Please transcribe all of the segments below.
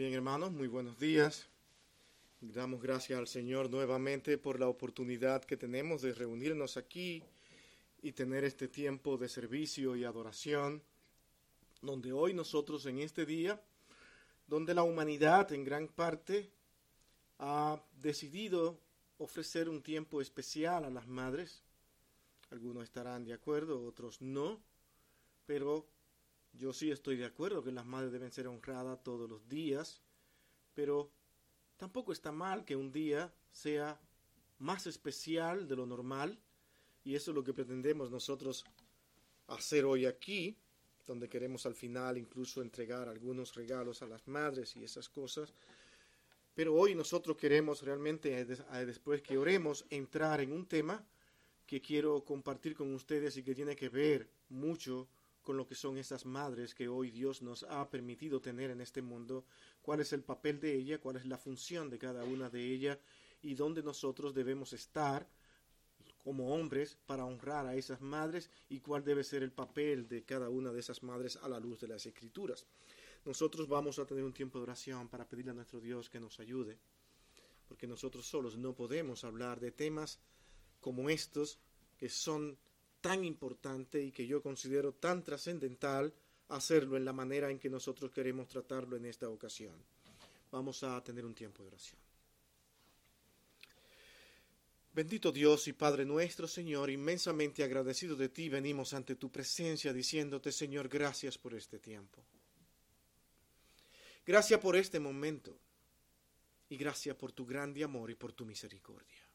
Bien, hermanos, muy buenos días. Damos gracias al Señor nuevamente por la oportunidad que tenemos de reunirnos aquí y tener este tiempo de servicio y adoración, donde hoy nosotros en este día, donde la humanidad en gran parte ha decidido ofrecer un tiempo especial a las madres. Algunos estarán de acuerdo, otros no, pero yo sí estoy de acuerdo que las madres deben ser honradas todos los días, pero tampoco está mal que un día sea más especial de lo normal, y eso es lo que pretendemos nosotros hacer hoy aquí, donde queremos al final incluso entregar algunos regalos a las madres y esas cosas. Pero hoy nosotros queremos realmente, después que oremos, entrar en un tema que quiero compartir con ustedes y que tiene que ver mucho con lo que son esas madres que hoy Dios nos ha permitido tener en este mundo, cuál es el papel de ella, cuál es la función de cada una de ellas y dónde nosotros debemos estar como hombres para honrar a esas madres y cuál debe ser el papel de cada una de esas madres a la luz de las escrituras. Nosotros vamos a tener un tiempo de oración para pedirle a nuestro Dios que nos ayude, porque nosotros solos no podemos hablar de temas como estos que son tan importante y que yo considero tan trascendental hacerlo en la manera en que nosotros queremos tratarlo en esta ocasión. Vamos a tener un tiempo de oración. Bendito Dios y Padre nuestro, Señor, inmensamente agradecido de ti, venimos ante tu presencia diciéndote, Señor, gracias por este tiempo. Gracias por este momento y gracias por tu grande amor y por tu misericordia.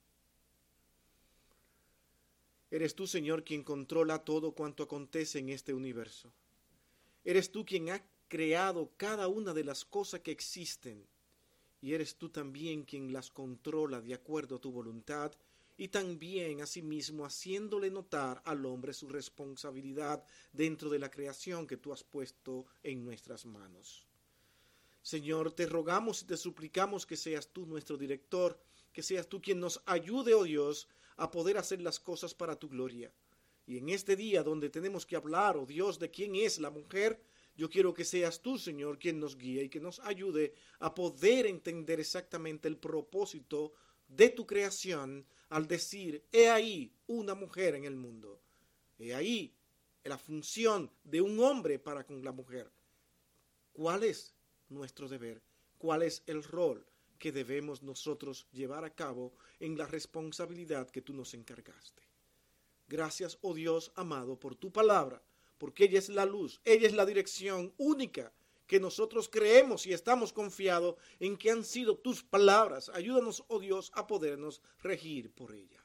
Eres tú, Señor, quien controla todo cuanto acontece en este universo. Eres tú quien ha creado cada una de las cosas que existen. Y eres tú también quien las controla de acuerdo a tu voluntad y también asimismo haciéndole notar al hombre su responsabilidad dentro de la creación que tú has puesto en nuestras manos. Señor, te rogamos y te suplicamos que seas tú nuestro director, que seas tú quien nos ayude, oh Dios, a poder hacer las cosas para tu gloria. Y en este día donde tenemos que hablar, oh Dios, de quién es la mujer, yo quiero que seas tú, Señor, quien nos guíe y que nos ayude a poder entender exactamente el propósito de tu creación al decir, he ahí una mujer en el mundo. He ahí la función de un hombre para con la mujer. ¿Cuál es nuestro deber? ¿Cuál es el rol? Que debemos nosotros llevar a cabo en la responsabilidad que tú nos encargaste. Gracias, oh Dios amado, por tu palabra, porque ella es la luz, ella es la dirección única que nosotros creemos y estamos confiados en que han sido tus palabras. Ayúdanos, oh Dios, a podernos regir por ella.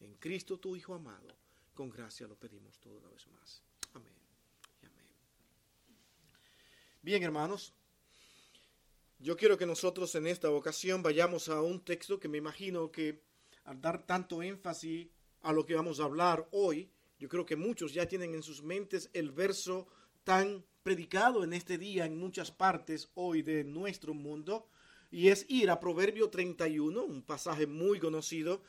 En Cristo tu Hijo amado, con gracia lo pedimos toda una vez más. Amén. amén. Bien, hermanos, yo quiero que nosotros en esta ocasión vayamos a un texto que me imagino que al dar tanto énfasis a lo que vamos a hablar hoy, yo creo que muchos ya tienen en sus mentes el verso tan predicado en este día en muchas partes hoy de nuestro mundo, y es ir a Proverbio 31, un pasaje muy conocido,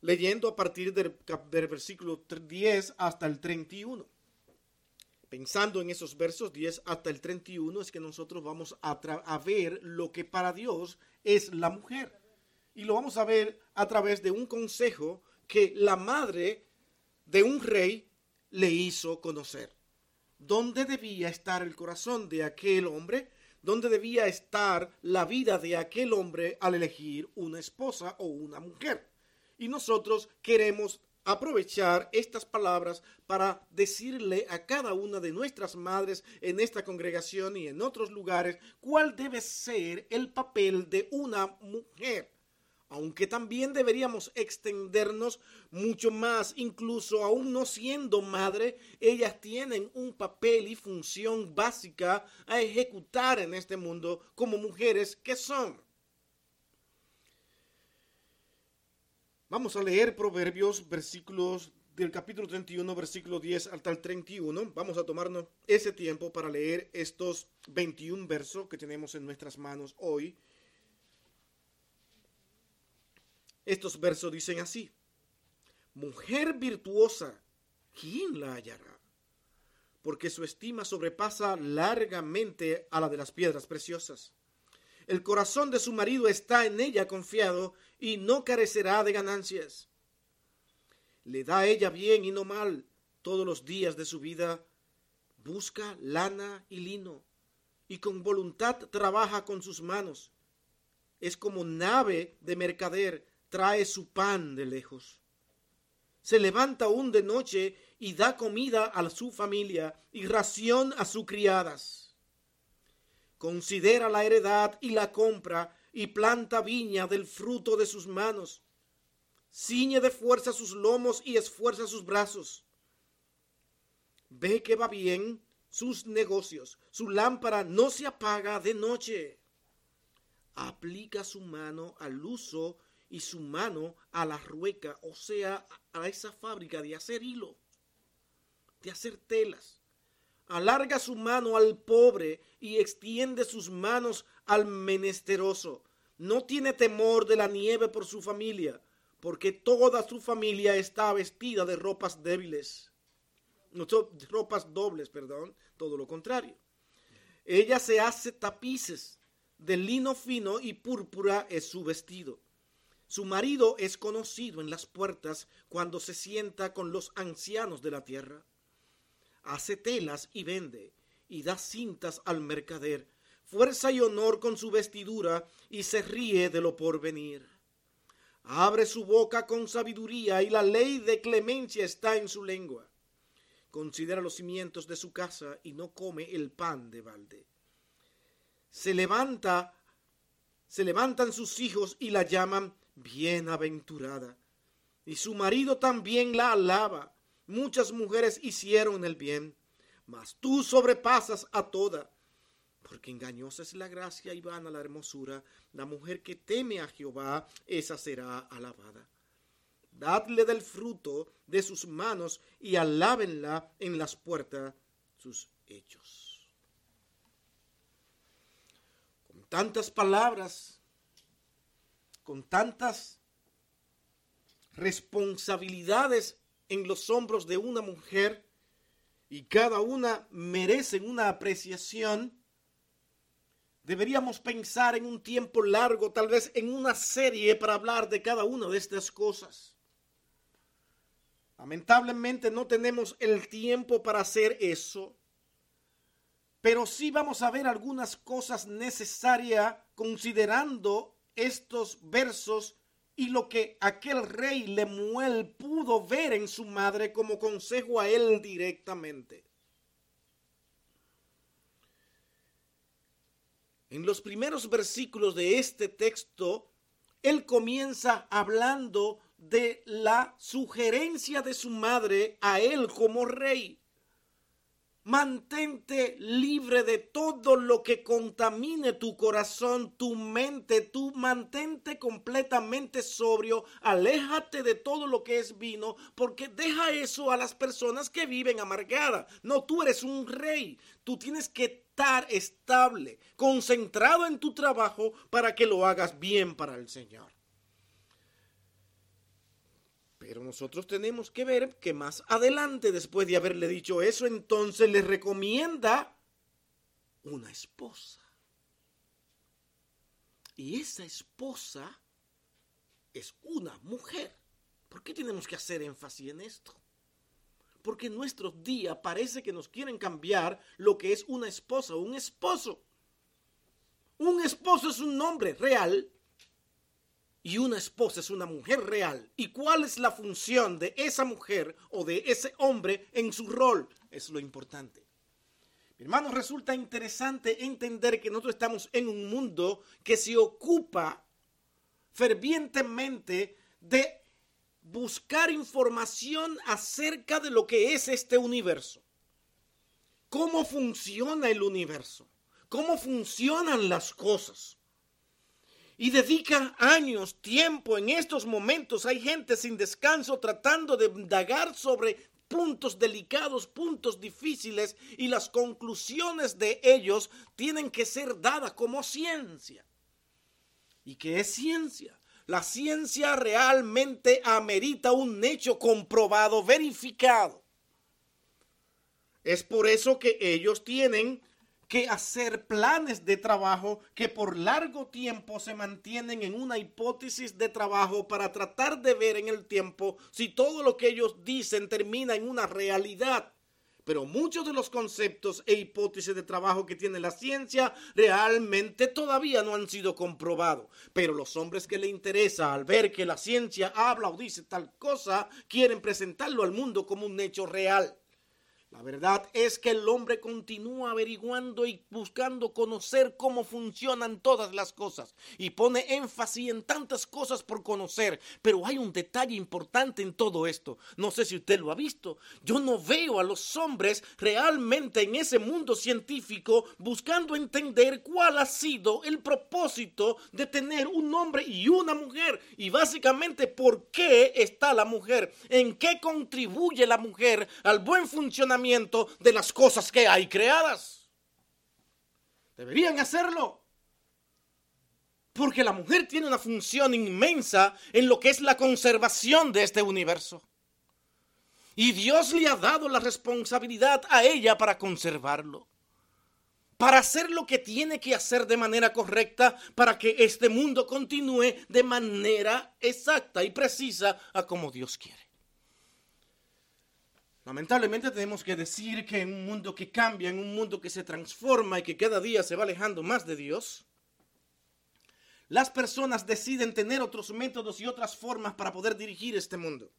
leyendo a partir del, del versículo 10 hasta el 31 pensando en esos versos 10 hasta el 31, es que nosotros vamos a, a, ver lo que para Dios es la mujer. Y lo vamos a ver a través de un consejo que la madre de un rey le hizo conocer. ¿Dónde debía estar el corazón de aquel hombre? ¿Dónde debía estar la vida de aquel hombre al elegir una esposa o una mujer? Y nosotros queremos aprovechar estas palabras para decirle a cada una de nuestras madres en esta congregación y en otros lugares cuál debe ser el papel de una mujer. Aunque también deberíamos extendernos mucho más, incluso aún no siendo madre, ellas tienen un papel y función básica a ejecutar en este mundo como mujeres que son. Vamos a leer Proverbios, versículos del capítulo 31, versículo 10 hasta el 31. Vamos a tomarnos ese tiempo para leer estos 21 versos que tenemos en nuestras manos hoy. Estos versos dicen así, mujer virtuosa, ¿quién la hallará? Porque su estima sobrepasa largamente a la de las piedras preciosas. El corazón de su marido está en ella confiado y no carecerá de ganancias. Le da ella bien y no mal todos los días de su vida. Busca lana y lino y con voluntad trabaja con sus manos. Es como nave de mercader, trae su pan de lejos. Se levanta aún de noche y da comida a su familia y ración a sus criadas. Considera la heredad y la compra y planta viña del fruto de sus manos. Ciñe de fuerza sus lomos y esfuerza sus brazos. Ve que va bien sus negocios. Su lámpara no se apaga de noche. Aplica su mano al uso y su mano a la rueca, o sea, a esa fábrica de hacer hilo, de hacer telas. Alarga su mano al pobre y extiende sus manos al menesteroso. No tiene temor de la nieve por su familia, porque toda su familia está vestida de ropas débiles no ropas dobles, perdón, todo lo contrario. Ella se hace tapices de lino fino y púrpura es su vestido. Su marido es conocido en las puertas cuando se sienta con los ancianos de la tierra. Hace telas y vende, y da cintas al mercader, fuerza y honor con su vestidura, y se ríe de lo porvenir. Abre su boca con sabiduría, y la ley de clemencia está en su lengua considera los cimientos de su casa y no come el pan de balde. Se levanta, se levantan sus hijos y la llaman bienaventurada. Y su marido también la alaba. Muchas mujeres hicieron el bien, mas tú sobrepasas a toda. Porque engañosa es la gracia y vana la hermosura. La mujer que teme a Jehová, esa será alabada dadle del fruto de sus manos y alábenla en las puertas sus hechos. Con tantas palabras, con tantas responsabilidades en los hombros de una mujer, y cada una merece una apreciación, deberíamos pensar en un tiempo largo, tal vez en una serie para hablar de cada una de estas cosas. Lamentablemente no tenemos el tiempo para hacer eso, pero sí vamos a ver algunas cosas necesarias considerando estos versos y lo que aquel rey Lemuel pudo ver en su madre como consejo a él directamente. En los primeros versículos de este texto, él comienza hablando de la sugerencia de su madre a él como rey. Mantente libre de todo lo que contamine tu corazón, tu mente, tu mantente completamente sobrio, aléjate de todo lo que es vino, porque deja eso a las personas que viven amargadas. No, tú eres un rey, tú tienes que estar estable, concentrado en tu trabajo para que lo hagas bien para el Señor. Pero nosotros tenemos que ver que más adelante, después de haberle dicho eso, entonces le recomienda una esposa. Y esa esposa es una mujer. ¿Por qué tenemos que hacer énfasis en esto? Porque en nuestros días parece que nos quieren cambiar lo que es una esposa un esposo. Un esposo es un nombre real y una esposa es una mujer real. ¿Y cuál es la función de esa mujer o de ese hombre en su rol? Es lo importante. Mi hermano, resulta interesante entender que nosotros estamos en un mundo que se ocupa fervientemente de buscar información acerca de lo que es este universo. ¿Cómo funciona el universo? ¿Cómo funcionan las cosas? y dedican años, tiempo en estos momentos. Hay gente sin descanso tratando de indagar sobre puntos delicados, puntos difíciles y las conclusiones de ellos tienen que ser dadas como ciencia. ¿Y qué es ciencia? La ciencia realmente amerita un hecho comprobado, verificado. Es por eso que ellos tienen que hacer planes de trabajo que por largo tiempo se mantienen en una hipótesis de trabajo para tratar de ver en el tiempo si todo lo que ellos dicen termina en una realidad. Pero muchos de los conceptos e hipótesis de trabajo que tiene la ciencia realmente todavía no han sido comprobados. Pero los hombres que le interesa al ver que la ciencia habla o dice tal cosa, quieren presentarlo al mundo como un hecho real. La verdad es que el hombre continúa averiguando y buscando conocer cómo funcionan todas las cosas y pone énfasis en tantas cosas por conocer, pero hay un detalle importante en todo esto. No sé si usted lo ha visto. Yo no veo a los hombres realmente en ese mundo científico buscando entender cuál ha sido el propósito de tener un hombre y una mujer y básicamente por qué está la mujer, en qué contribuye la mujer al buen funcionamiento de las cosas que hay creadas. Deberían hacerlo. Porque la mujer tiene una función inmensa en lo que es la conservación de este universo. Y Dios le ha dado la responsabilidad a ella para conservarlo. Para hacer lo que tiene que hacer de manera correcta para que este mundo continúe de manera exacta y precisa a como Dios quiere. Lamentablemente tenemos que decir que en un mundo que cambia, en un mundo que se transforma y que cada día se va alejando más de Dios, las personas deciden tener otros métodos y otras formas para poder dirigir este mundo.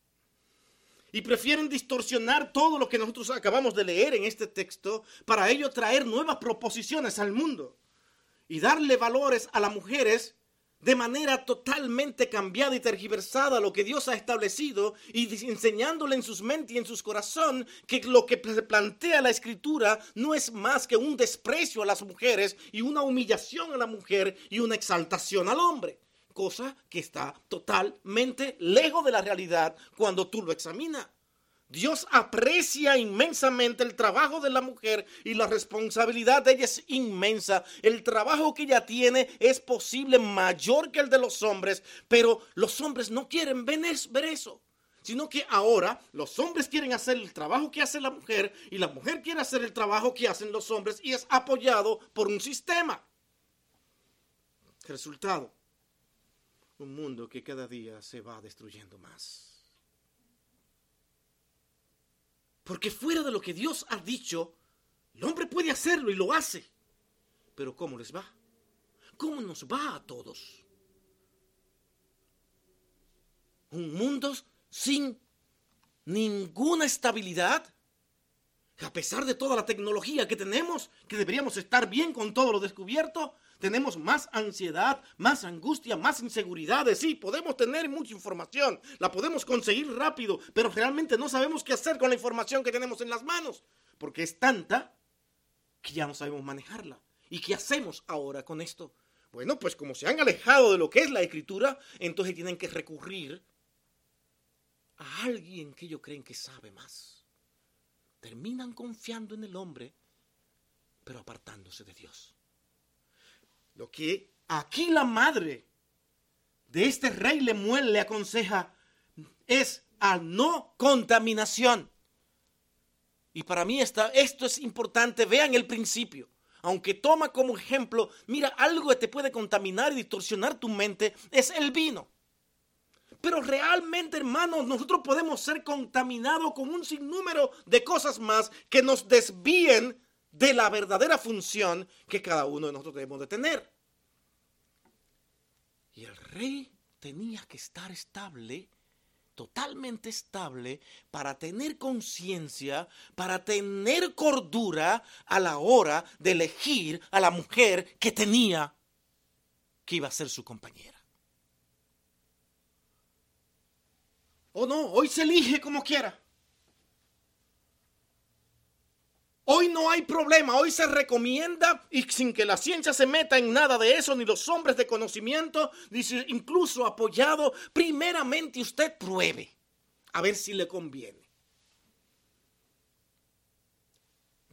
Y prefieren distorsionar todo lo que nosotros acabamos de leer en este texto para ello traer nuevas proposiciones al mundo y darle valores a las mujeres de manera totalmente cambiada y tergiversada lo que Dios ha establecido y enseñándole en sus mentes y en sus corazón que lo que plantea la escritura no es más que un desprecio a las mujeres y una humillación a la mujer y una exaltación al hombre, cosa que está totalmente lejos de la realidad cuando tú lo examinas. Dios aprecia inmensamente el trabajo de la mujer y la responsabilidad de ella es inmensa. El trabajo que ella tiene es posible mayor que el de los hombres, pero los hombres no quieren ver eso, sino que ahora los hombres quieren hacer el trabajo que hace la mujer y la mujer quiere hacer el trabajo que hacen los hombres y es apoyado por un sistema. Resultado, un mundo que cada día se va destruyendo más. Porque fuera de lo que Dios ha dicho, el hombre puede hacerlo y lo hace. Pero ¿cómo les va? ¿Cómo nos va a todos? Un mundo sin ninguna estabilidad. A pesar de toda la tecnología que tenemos, que deberíamos estar bien con todo lo descubierto, tenemos más ansiedad, más angustia, más inseguridades. Sí, podemos tener mucha información, la podemos conseguir rápido, pero realmente no sabemos qué hacer con la información que tenemos en las manos, porque es tanta que ya no sabemos manejarla. ¿Y qué hacemos ahora con esto? Bueno, pues como se han alejado de lo que es la escritura, entonces tienen que recurrir a alguien que ellos creen que sabe más. Terminan confiando en el hombre, pero apartándose de Dios. Lo que aquí la madre de este rey Lemuel le aconseja es a no contaminación. Y para mí esto es importante. Vean el principio. Aunque toma como ejemplo, mira, algo que te puede contaminar y distorsionar tu mente es el vino. Pero realmente, hermanos, nosotros podemos ser contaminados con un sinnúmero de cosas más que nos desvíen de la verdadera función que cada uno de nosotros debemos de tener. Y el rey tenía que estar estable, totalmente estable, para tener conciencia, para tener cordura a la hora de elegir a la mujer que tenía que iba a ser su compañera. O no, hoy se elige como quiera. Hoy no hay problema, hoy se recomienda y sin que la ciencia se meta en nada de eso, ni los hombres de conocimiento, dice incluso apoyado, primeramente usted pruebe a ver si le conviene.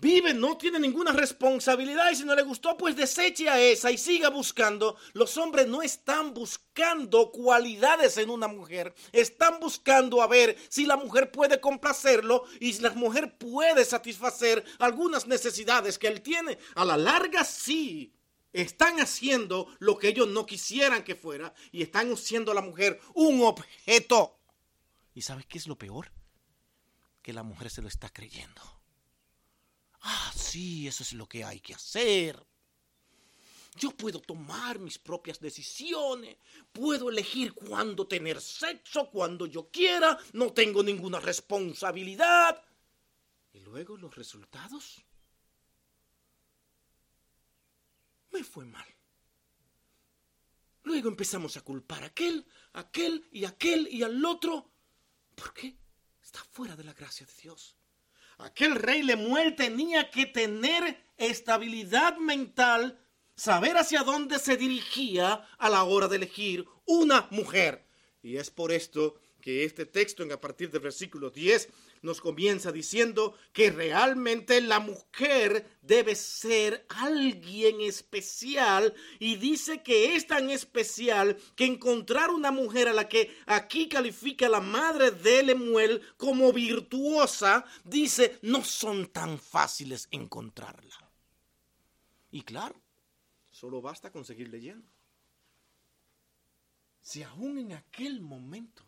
Vive, no tiene ninguna responsabilidad y si no le gustó, pues deseche a esa y siga buscando. Los hombres no están buscando cualidades en una mujer, están buscando a ver si la mujer puede complacerlo y si la mujer puede satisfacer algunas necesidades que él tiene. A la larga, sí. Están haciendo lo que ellos no quisieran que fuera y están haciendo a la mujer un objeto. ¿Y sabes qué es lo peor? Que la mujer se lo está creyendo. Ah, sí, eso es lo que hay que hacer. Yo puedo tomar mis propias decisiones, puedo elegir cuándo tener sexo, cuando yo quiera, no tengo ninguna responsabilidad. ¿Y luego los resultados? Me fue mal. Luego empezamos a culpar a aquel, a aquel y a aquel y al otro. ¿Por qué? Está fuera de la gracia de Dios. Aquel rey Lemuel tenía que tener estabilidad mental, saber hacia dónde se dirigía a la hora de elegir una mujer. Y es por esto que este texto, a partir del versículo 10, nos comienza diciendo que realmente la mujer debe ser alguien especial y dice que es tan especial que encontrar una mujer a la que aquí califica la madre de Lemuel como virtuosa, dice, no son tan fáciles encontrarla. Y claro, solo basta con seguir leyendo. Si aún en aquel momento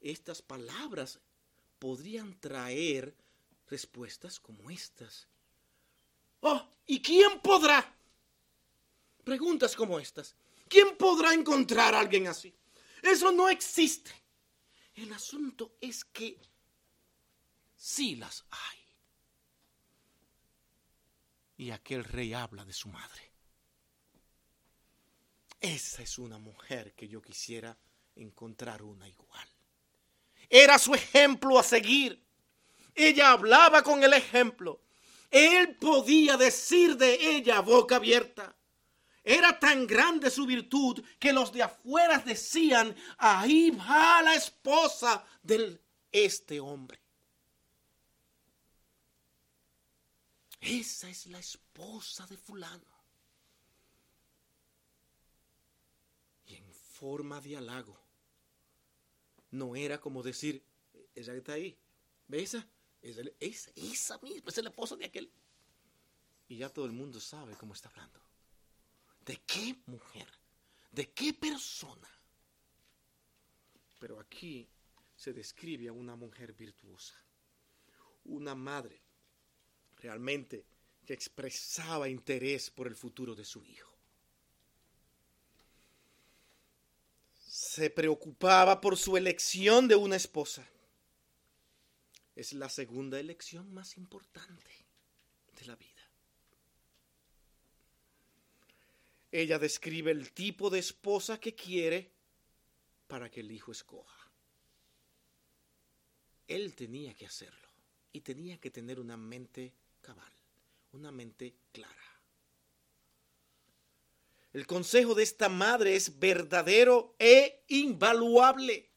estas palabras podrían traer respuestas como estas. Oh, ¿y quién podrá? Preguntas como estas. ¿Quién podrá encontrar a alguien así? Eso no existe. El asunto es que sí las hay. Y aquel rey habla de su madre. Esa es una mujer que yo quisiera encontrar una igual. Era su ejemplo a seguir. Ella hablaba con el ejemplo. Él podía decir de ella boca abierta. Era tan grande su virtud que los de afuera decían, ahí va la esposa de este hombre. Esa es la esposa de fulano. Y en forma de halago no era como decir, que está ahí, ¿ves esa? Esa, esa, esa misma, es el esposo de aquel. Y ya todo el mundo sabe cómo está hablando. ¿De qué mujer? ¿De qué persona? Pero aquí se describe a una mujer virtuosa, una madre realmente que expresaba interés por el futuro de su hijo. Se preocupaba por su elección de una esposa. Es la segunda elección más importante de la vida. Ella describe el tipo de esposa que quiere para que el hijo escoja. Él tenía que hacerlo y tenía que tener una mente cabal, una mente clara. El consejo de esta madre es verdadero e invaluable.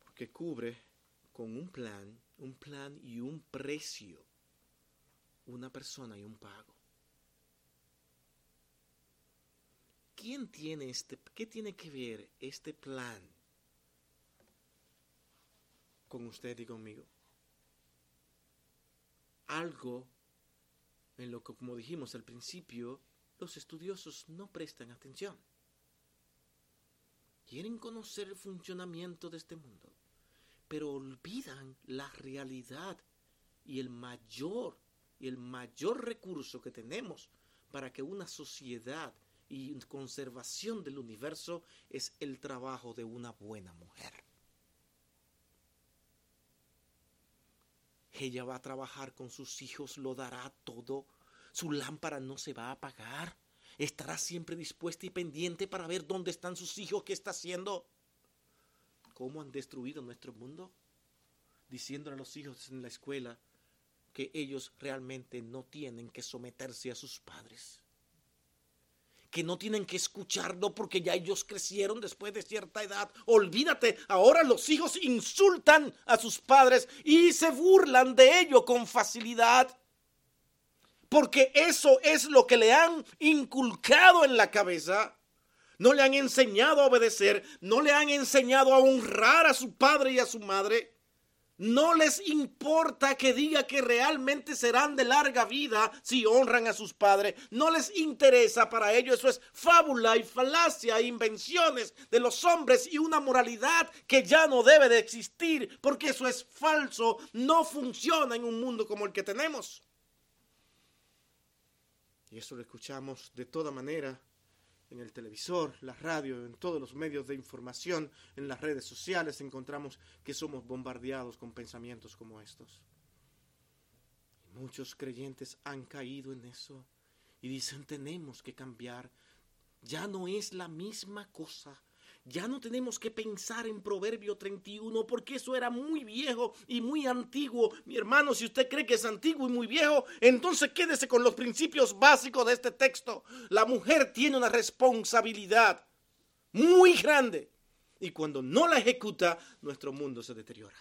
Porque cubre con un plan, un plan y un precio, una persona y un pago. ¿Quién tiene este, qué tiene que ver este plan con usted y conmigo? Algo en lo que, como dijimos al principio, los estudiosos no prestan atención. Quieren conocer el funcionamiento de este mundo, pero olvidan la realidad y el mayor y el mayor recurso que tenemos para que una sociedad y conservación del universo es el trabajo de una buena mujer. Ella va a trabajar con sus hijos, lo dará todo. Su lámpara no se va a apagar. Estará siempre dispuesta y pendiente para ver dónde están sus hijos, qué está haciendo. ¿Cómo han destruido nuestro mundo? Diciéndole a los hijos en la escuela que ellos realmente no tienen que someterse a sus padres. Que no tienen que escucharlo porque ya ellos crecieron después de cierta edad. Olvídate, ahora los hijos insultan a sus padres y se burlan de ello con facilidad. Porque eso es lo que le han inculcado en la cabeza. No le han enseñado a obedecer, no le han enseñado a honrar a su padre y a su madre. No les importa que diga que realmente serán de larga vida si honran a sus padres. No les interesa para ellos. Eso es fábula y falacia, invenciones de los hombres y una moralidad que ya no debe de existir porque eso es falso. No funciona en un mundo como el que tenemos. Y eso lo escuchamos de toda manera en el televisor, la radio, en todos los medios de información, en las redes sociales, encontramos que somos bombardeados con pensamientos como estos. muchos creyentes han caído en eso y dicen tenemos que cambiar. Ya no es la misma cosa ya no tenemos que pensar en Proverbio 31 porque eso era muy viejo y muy antiguo. Mi hermano, si usted cree que es antiguo y muy viejo, entonces quédese con los principios básicos de este texto. La mujer tiene una responsabilidad muy grande y cuando no la ejecuta, nuestro mundo se deteriora.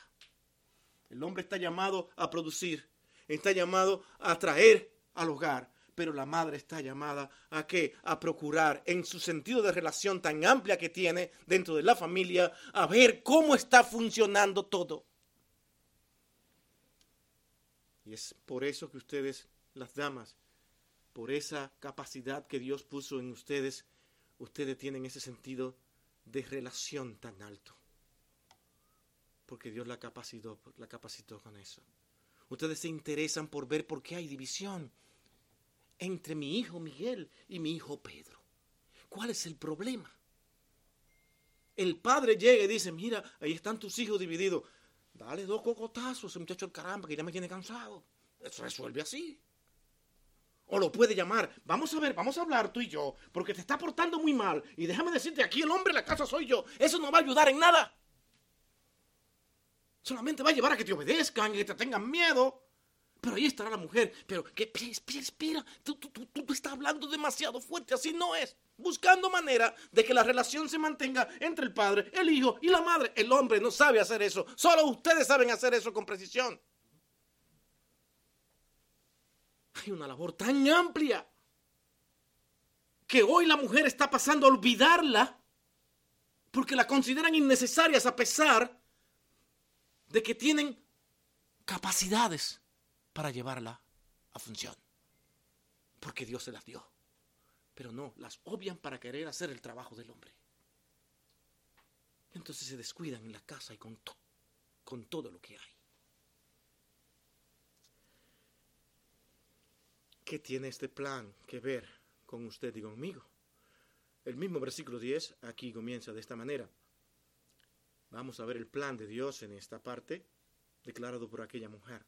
El hombre está llamado a producir, está llamado a traer al hogar, pero la madre está llamada a qué? A procurar en su sentido de relación tan amplia que tiene dentro de la familia, a ver cómo está funcionando todo. Y es por eso que ustedes, las damas, por esa capacidad que Dios puso en ustedes, ustedes tienen ese sentido de relación tan alto. Porque Dios la capacitó, la capacitó con eso. Ustedes se interesan por ver por qué hay división entre mi hijo Miguel y mi hijo Pedro. ¿Cuál es el problema? El padre llega y dice, mira, ahí están tus hijos divididos. Dale dos cocotazos ese muchacho al caramba que ya me tiene cansado. Eso resuelve así. O lo puede llamar, vamos a ver, vamos a hablar tú y yo, porque te está portando muy mal. Y déjame decirte, aquí el hombre de la casa soy yo. Eso no va a ayudar en nada. Solamente va a llevar a que te obedezcan y que te tengan miedo. Pero ahí estará la mujer. Pero, ¿qué? Espera, espera. Tú, tú, tú, tú estás hablando demasiado fuerte. Así no es. Buscando manera de que la relación se mantenga entre el padre, el hijo y la madre. El hombre no sabe hacer eso. Solo ustedes saben hacer eso con precisión. Hay una labor tan amplia que hoy la mujer está pasando a olvidarla porque la consideran innecesarias a pesar de que tienen capacidades para llevarla a función. Porque Dios se las dio. Pero no, las obvian para querer hacer el trabajo del hombre. Entonces se descuidan en la casa y con, con todo lo que hay. ¿Qué tiene este plan que ver con usted y conmigo? El mismo versículo 10 aquí comienza de esta manera. Vamos a ver el plan de Dios en esta parte, declarado por aquella mujer.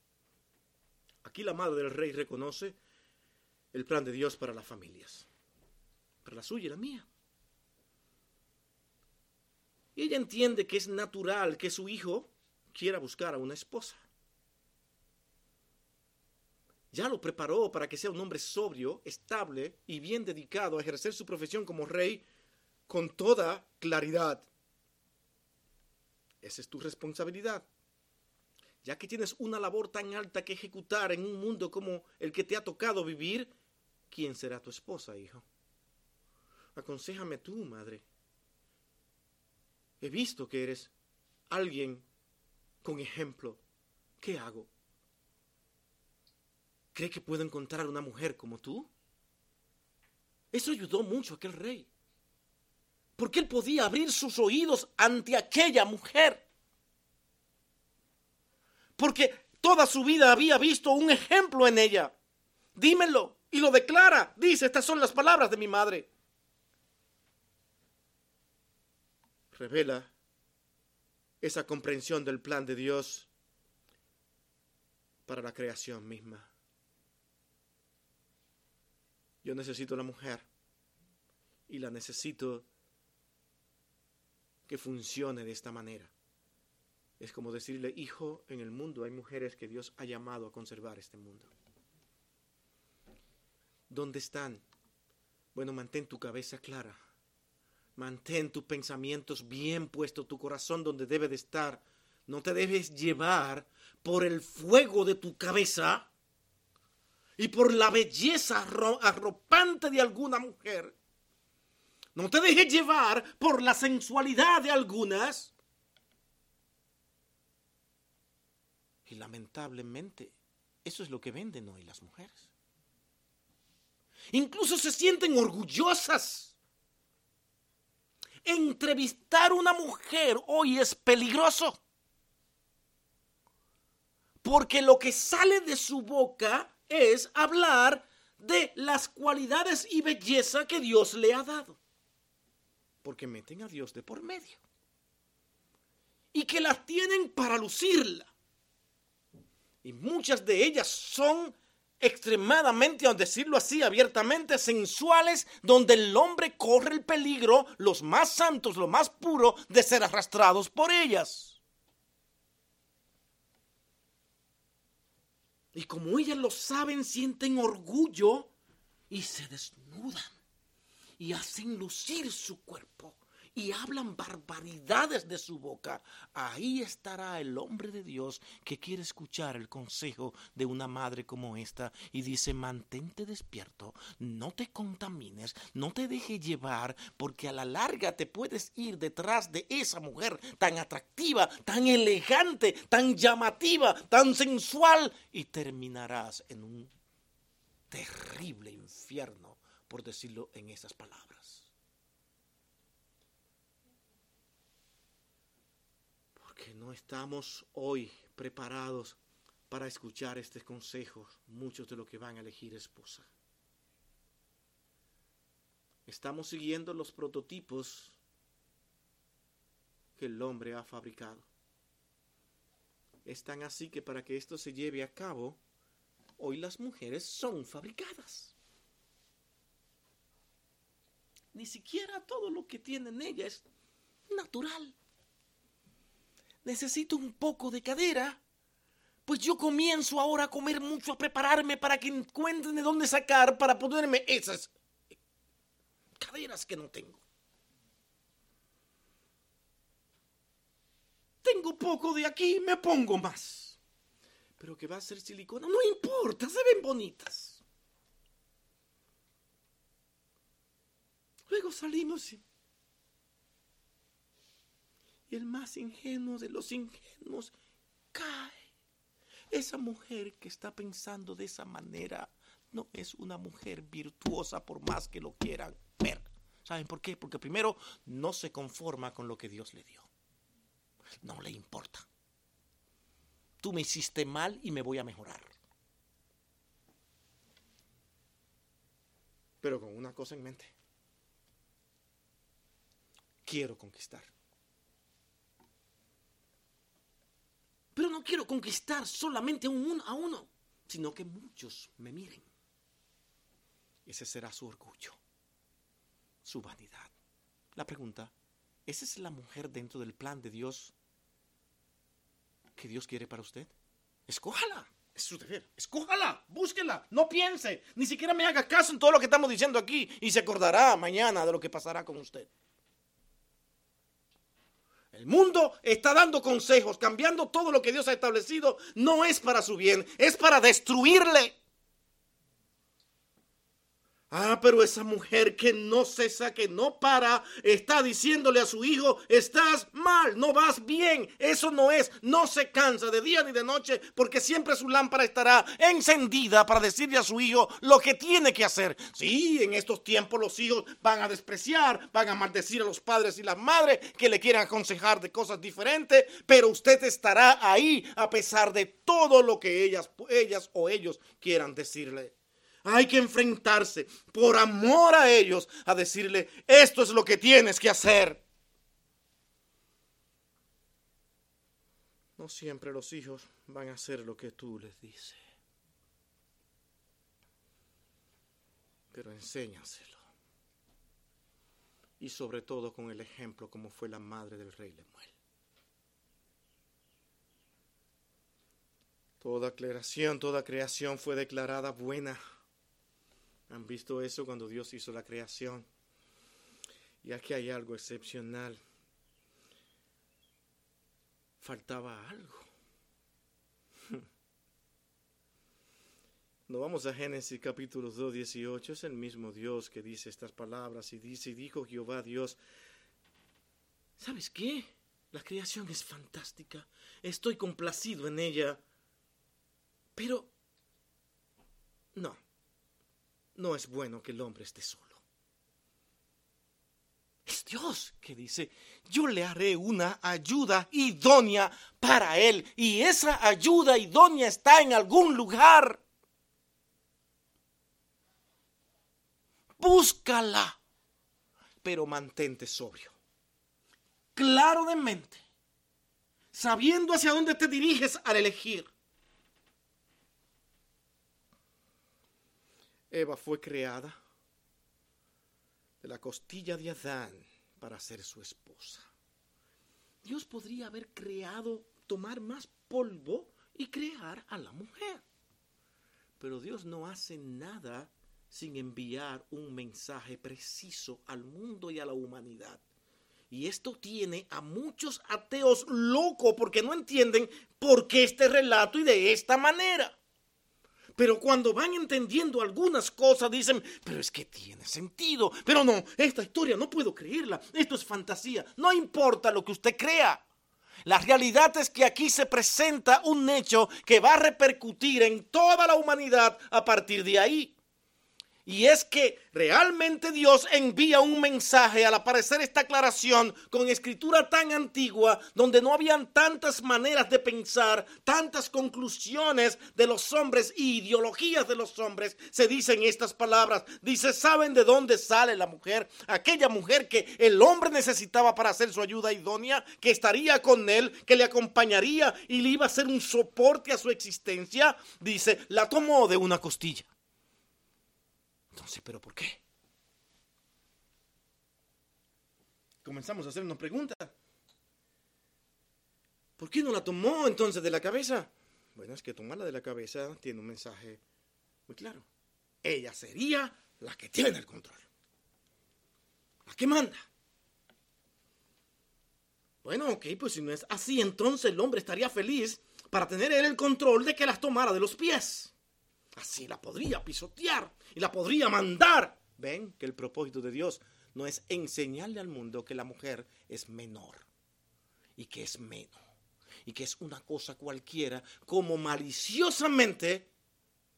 Aquí la madre del rey reconoce el plan de Dios para las familias, para la suya y la mía. Y ella entiende que es natural que su hijo quiera buscar a una esposa. Ya lo preparó para que sea un hombre sobrio, estable y bien dedicado a ejercer su profesión como rey con toda claridad. Esa es tu responsabilidad ya que tienes una labor tan alta que ejecutar en un mundo como el que te ha tocado vivir, ¿quién será tu esposa, hijo? Aconsejame tú, madre. He visto que eres alguien con ejemplo. ¿Qué hago? ¿Cree que puedo encontrar una mujer como tú? Eso ayudó mucho a aquel rey. Porque él podía abrir sus oídos ante aquella mujer porque toda su vida había visto un ejemplo en ella. Dímelo. Y lo declara. Dice, estas son las palabras de mi madre. Revela esa comprensión del plan de Dios para la creación misma. Yo necesito la mujer y la necesito que funcione de esta manera. Es como decirle, hijo, en el mundo hay mujeres que Dios ha llamado a conservar este mundo. ¿Dónde están? Bueno, mantén tu cabeza clara. Mantén tus pensamientos bien puestos, tu corazón donde debe de estar. No te debes llevar por el fuego de tu cabeza y por la belleza arropante de alguna mujer. No te dejes llevar por la sensualidad de algunas. Lamentablemente, eso es lo que venden hoy las mujeres. Incluso se sienten orgullosas. Entrevistar a una mujer hoy es peligroso. Porque lo que sale de su boca es hablar de las cualidades y belleza que Dios le ha dado. Porque meten a Dios de por medio. Y que las tienen para lucirla. Y muchas de ellas son extremadamente, a decirlo así abiertamente, sensuales, donde el hombre corre el peligro, los más santos, los más puros, de ser arrastrados por ellas. Y como ellas lo saben, sienten orgullo y se desnudan y hacen lucir su cuerpo y hablan barbaridades de su boca, ahí estará el hombre de Dios que quiere escuchar el consejo de una madre como esta y dice, mantente despierto, no te contamines, no te dejes llevar, porque a la larga te puedes ir detrás de esa mujer tan atractiva, tan elegante, tan llamativa, tan sensual, y terminarás en un terrible infierno, por decirlo en esas palabras. Que no estamos hoy preparados para escuchar este consejo, muchos de los que van a elegir esposa. Estamos siguiendo los prototipos que el hombre ha fabricado. Es tan así que para que esto se lleve a cabo, hoy las mujeres son fabricadas. Ni siquiera todo lo que tienen ellas es natural necesito un poco de cadera. Pues yo comienzo ahora a comer mucho, a prepararme para que encuentren de dónde sacar para ponerme esas caderas que no tengo. Tengo poco de aquí, me pongo más. Pero que va a ser silicona, no importa, se ven bonitas. Luego salimos y el más ingenuo de los ingenuos cae. Esa mujer que está pensando de esa manera no es una mujer virtuosa por más que lo quieran ver. ¿Saben por qué? Porque primero no se conforma con lo que Dios le dio. No le importa. Tú me hiciste mal y me voy a mejorar. Pero con una cosa en mente. Quiero conquistar. Pero no quiero conquistar solamente a uno, sino que muchos me miren. Ese será su orgullo, su vanidad. La pregunta, ¿esa es la mujer dentro del plan de Dios que Dios quiere para usted? Escójala. Es su deber. Escójala, búsquela, no piense, ni siquiera me haga caso en todo lo que estamos diciendo aquí y se acordará mañana de lo que pasará con usted. El mundo está dando consejos, cambiando todo lo que Dios ha establecido. No es para su bien, es para destruirle. Ah, pero esa mujer que no cesa, que no para, está diciéndole a su hijo, estás mal, no vas bien. Eso no es, no se cansa de día ni de noche, porque siempre su lámpara estará encendida para decirle a su hijo lo que tiene que hacer. Sí, en estos tiempos los hijos van a despreciar, van a maldecir a los padres y las madres que le quieran aconsejar de cosas diferentes, pero usted estará ahí a pesar de todo lo que ellas, ellas o ellos quieran decirle. Hay que enfrentarse por amor a ellos a decirle, esto es lo que tienes que hacer. No siempre los hijos van a hacer lo que tú les dices. Pero enséñaselo. Y sobre todo con el ejemplo como fue la madre del rey Lemuel. Toda creación, toda creación fue declarada buena ¿Han visto eso cuando Dios hizo la creación? Y aquí hay algo excepcional. Faltaba algo. No vamos a Génesis capítulo 2, 18. Es el mismo Dios que dice estas palabras y dice, y dijo Jehová Dios, ¿sabes qué? La creación es fantástica. Estoy complacido en ella. Pero no, no es bueno que el hombre esté solo. Es Dios que dice, yo le haré una ayuda idónea para él. Y esa ayuda idónea está en algún lugar. Búscala, pero mantente sobrio. Claro de mente, sabiendo hacia dónde te diriges al elegir. Eva fue creada de la costilla de Adán para ser su esposa. Dios podría haber creado, tomar más polvo y crear a la mujer. Pero Dios no hace nada sin enviar un mensaje preciso al mundo y a la humanidad. Y esto tiene a muchos ateos locos porque no entienden por qué este relato y de esta manera. Pero cuando van entendiendo algunas cosas dicen, pero es que tiene sentido. Pero no, esta historia no puedo creerla. Esto es fantasía. No importa lo que usted crea. La realidad es que aquí se presenta un hecho que va a repercutir en toda la humanidad a partir de ahí. Y es que realmente Dios envía un mensaje al aparecer esta aclaración con escritura tan antigua, donde no habían tantas maneras de pensar, tantas conclusiones de los hombres y ideologías de los hombres. Se dicen estas palabras. Dice, ¿saben de dónde sale la mujer? Aquella mujer que el hombre necesitaba para hacer su ayuda idónea, que estaría con él, que le acompañaría y le iba a ser un soporte a su existencia. Dice, la tomó de una costilla. Entonces, ¿pero por qué? Comenzamos a hacernos preguntas. ¿Por qué no la tomó entonces de la cabeza? Bueno, es que tomarla de la cabeza tiene un mensaje muy claro. Ella sería la que tiene el control. La que manda. Bueno, ok, pues si no es así, entonces el hombre estaría feliz para tener él el control de que las tomara de los pies. Así la podría pisotear y la podría mandar. Ven que el propósito de Dios no es enseñarle al mundo que la mujer es menor y que es menos y que es una cosa cualquiera, como maliciosamente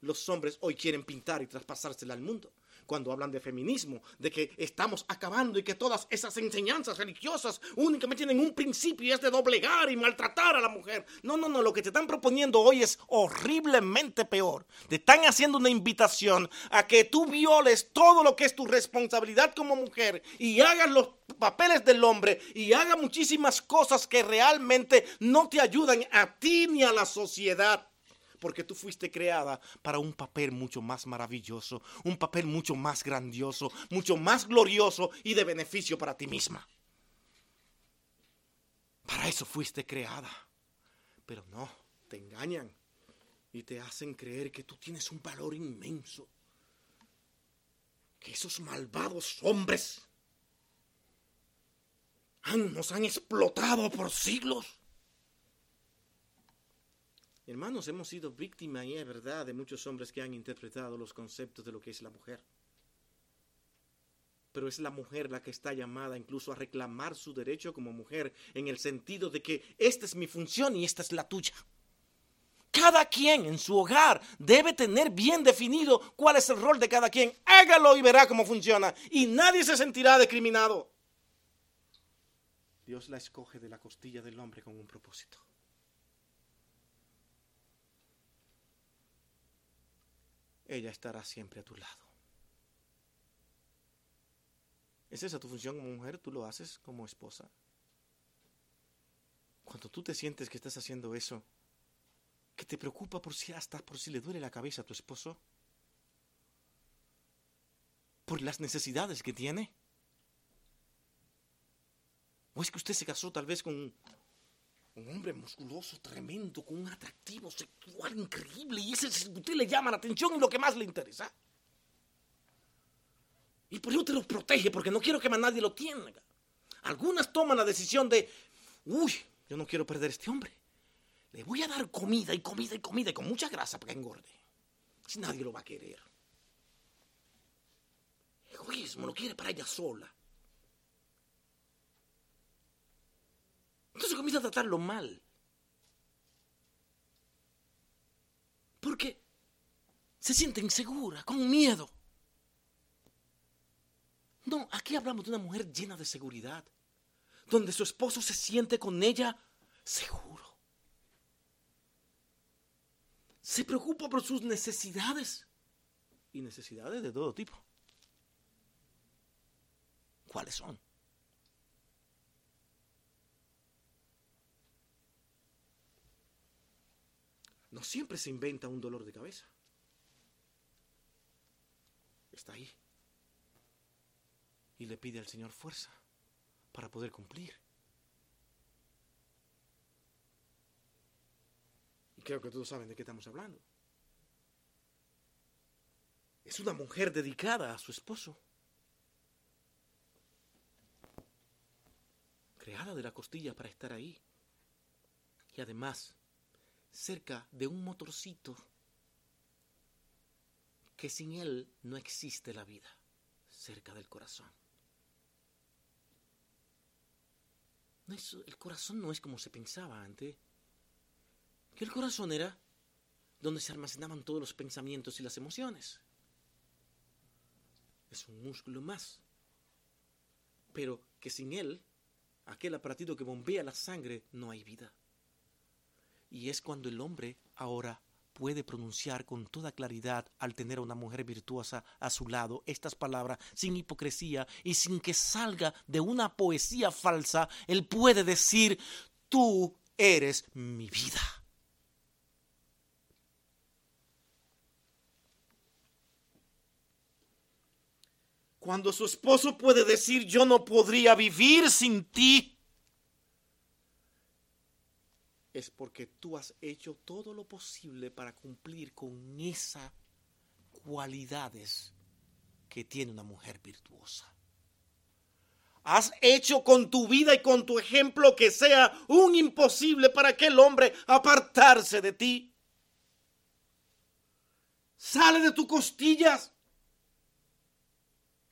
los hombres hoy quieren pintar y traspasársela al mundo cuando hablan de feminismo, de que estamos acabando y que todas esas enseñanzas religiosas únicamente tienen un principio y es de doblegar y maltratar a la mujer. No, no, no, lo que te están proponiendo hoy es horriblemente peor. Te están haciendo una invitación a que tú violes todo lo que es tu responsabilidad como mujer y hagas los papeles del hombre y hagas muchísimas cosas que realmente no te ayudan a ti ni a la sociedad porque tú fuiste creada para un papel mucho más maravilloso, un papel mucho más grandioso, mucho más glorioso y de beneficio para ti misma. Para eso fuiste creada. Pero no, te engañan y te hacen creer que tú tienes un valor inmenso. Que esos malvados hombres nos han explotado por siglos Hermanos, hemos sido víctimas, y es verdad, de muchos hombres que han interpretado los conceptos de lo que es la mujer. Pero es la mujer la que está llamada incluso a reclamar su derecho como mujer, en el sentido de que esta es mi función y esta es la tuya. Cada quien en su hogar debe tener bien definido cuál es el rol de cada quien. Hágalo y verá cómo funciona. Y nadie se sentirá discriminado. Dios la escoge de la costilla del hombre con un propósito. Ella estará siempre a tu lado. ¿Es esa tu función como mujer? ¿Tú lo haces como esposa? Cuando tú te sientes que estás haciendo eso, que te preocupa por si hasta por si le duele la cabeza a tu esposo, por las necesidades que tiene. ¿O es que usted se casó tal vez con un hombre musculoso, tremendo, con un atractivo sexual increíble. Y ese usted le llama la atención y lo que más le interesa. Y por eso te lo protege, porque no quiero que más nadie lo tenga. Algunas toman la decisión de, uy, yo no quiero perder a este hombre. Le voy a dar comida y comida y comida y con mucha grasa para que engorde. Si nadie lo va a querer. Egoísmo, lo quiere para ella sola. Entonces comienza a tratarlo mal. Porque se siente insegura, con miedo. No, aquí hablamos de una mujer llena de seguridad, donde su esposo se siente con ella seguro. Se preocupa por sus necesidades y necesidades de todo tipo. ¿Cuáles son? No siempre se inventa un dolor de cabeza. Está ahí. Y le pide al Señor fuerza para poder cumplir. Y creo que todos saben de qué estamos hablando. Es una mujer dedicada a su esposo. Creada de la costilla para estar ahí. Y además cerca de un motorcito que sin él no existe la vida, cerca del corazón. el corazón no es como se pensaba antes, que el corazón era donde se almacenaban todos los pensamientos y las emociones. Es un músculo más, pero que sin él, aquel aparatito que bombea la sangre, no hay vida. Y es cuando el hombre ahora puede pronunciar con toda claridad al tener a una mujer virtuosa a su lado estas palabras sin hipocresía y sin que salga de una poesía falsa, él puede decir, tú eres mi vida. Cuando su esposo puede decir, yo no podría vivir sin ti, es porque tú has hecho todo lo posible para cumplir con esas cualidades que tiene una mujer virtuosa. Has hecho con tu vida y con tu ejemplo que sea un imposible para aquel hombre apartarse de ti. Sale de tus costillas.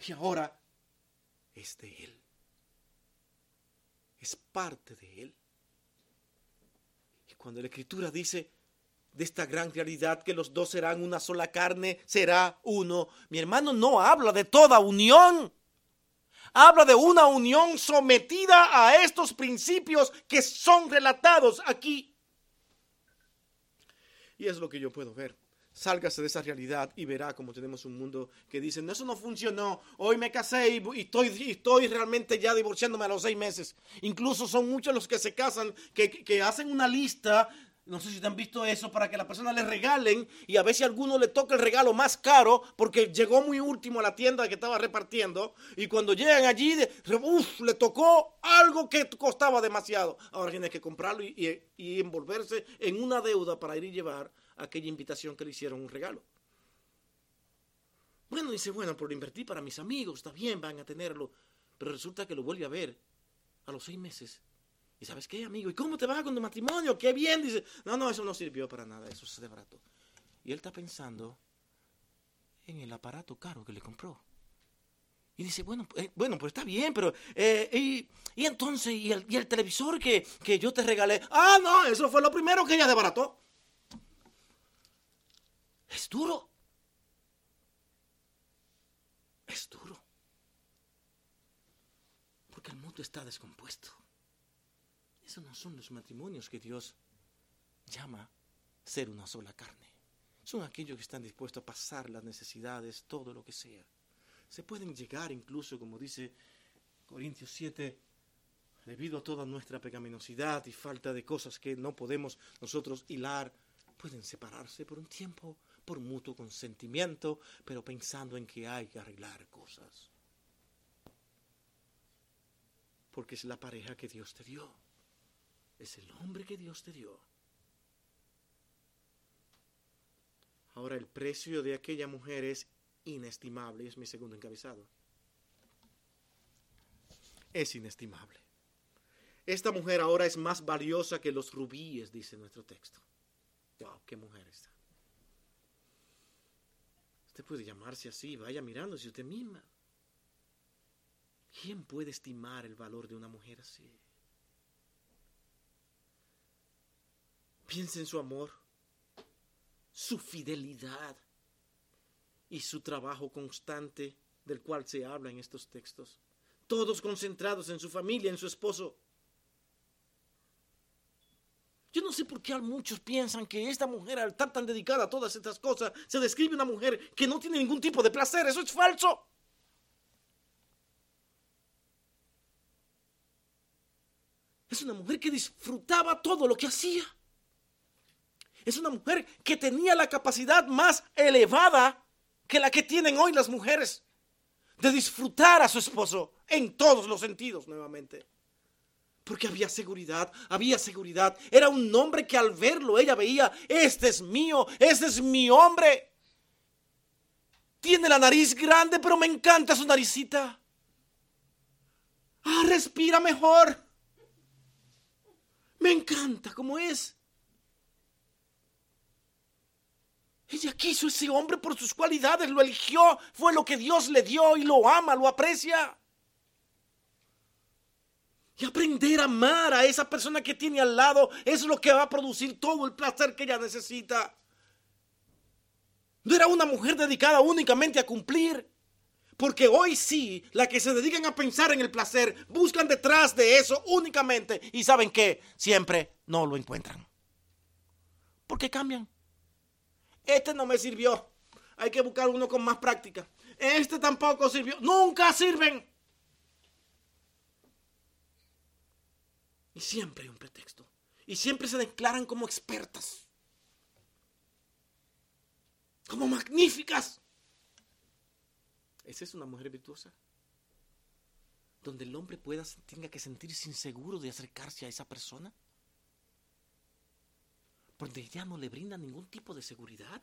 Y ahora es de él. Es parte de él. Cuando la escritura dice de esta gran realidad que los dos serán una sola carne, será uno. Mi hermano no habla de toda unión. Habla de una unión sometida a estos principios que son relatados aquí. Y es lo que yo puedo ver. Sálgase de esa realidad y verá como tenemos un mundo que dice, no, eso no funcionó, hoy me casé y, estoy, estoy realmente ya divorciándome a los seis meses. Incluso son muchos los que se casan, que, que hacen una lista no sé si te han visto eso para que la persona le regalen y a si a alguno le toca el regalo más caro porque llegó muy último a la tienda que estaba repartiendo y cuando llegan allí, le tocó algo que costaba demasiado. Ahora tiene que comprarlo y, y envolverse en una deuda para ir y llevar aquella invitación que le hicieron un regalo. Bueno, dice, bueno, por invertir para mis amigos, está bien, van a tenerlo. Pero resulta que lo vuelve a ver a los seis meses. ¿Y sabes qué, amigo? ¿Y cómo te va con tu matrimonio? ¡Qué bien! Dice, no, no, eso no sirvió para nada, eso se barato. Y él está pensando en el aparato caro que le compró. Y dice, bueno, eh, bueno, pues está bien, pero... Eh, y, y, entonces, ¿y el, y el televisor que, que, yo te regalé? Ah, no, eso fue lo primero que ella desbarató. Es duro. Es duro. Porque el mundo está descompuesto. Esos no son los matrimonios que Dios llama ser una sola carne. Son aquellos que están dispuestos a pasar las necesidades, todo lo que sea. Se pueden llegar incluso, como dice Corintios 7, debido a toda nuestra pecaminosidad y falta de cosas que no podemos nosotros hilar, pueden separarse por un tiempo por mutuo consentimiento, pero pensando en que hay que arreglar cosas. Porque es la pareja que Dios te dio. Es el hombre que Dios te dio. Ahora el precio de aquella mujer es inestimable, es mi segundo encabezado. es inestimable. Esta mujer ahora es más valiosa que los rubíes, dice nuestro texto. Wow, qué mujer esta. Usted puede llamarse así, vaya mirándose usted misma. ¿Quién puede estimar el valor de una mujer así? Piensa en su amor, su fidelidad y su trabajo constante del cual se habla en estos textos. Todos concentrados en su familia, en su esposo. Yo no sé por qué muchos piensan que esta mujer, al estar tan dedicada a todas estas cosas, se describe una mujer que no tiene ningún tipo de placer. Eso es falso. Es una mujer que disfrutaba todo lo que hacía. Es una mujer que tenía la capacidad más elevada que la que tienen hoy las mujeres de disfrutar a su esposo en todos los sentidos nuevamente. Porque había seguridad, había seguridad. Era un hombre que al verlo ella veía, este es mío, este es mi hombre. Tiene la nariz grande, pero me encanta su naricita. Ah, respira mejor. Me encanta como es. Ella quiso ese hombre por sus cualidades, lo eligió, fue lo que Dios le dio y lo ama, lo aprecia. Y aprender a amar a esa persona que tiene al lado es lo que va a producir todo el placer que ella necesita. No era una mujer dedicada únicamente a cumplir. Porque hoy sí, la que se dedican a pensar en el placer, buscan detrás de eso únicamente. Y saben que siempre no lo encuentran. Porque cambian. Este no me sirvió. Hay que buscar uno con más práctica. Este tampoco sirvió. Nunca sirven. Y siempre hay un pretexto. Y siempre se declaran como expertas. Como magníficas. ¿Esa es una mujer virtuosa? Donde el hombre pueda, tenga que sentirse inseguro de acercarse a esa persona. Porque ya no le brinda ningún tipo de seguridad.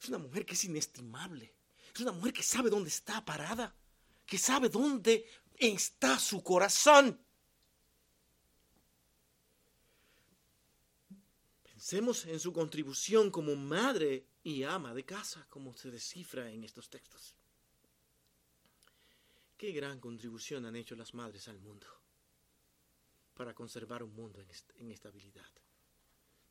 Es una mujer que es inestimable. Es una mujer que sabe dónde está parada que sabe dónde está su corazón. Pensemos en su contribución como madre y ama de casa, como se descifra en estos textos. Qué gran contribución han hecho las madres al mundo para conservar un mundo en, estabilidad.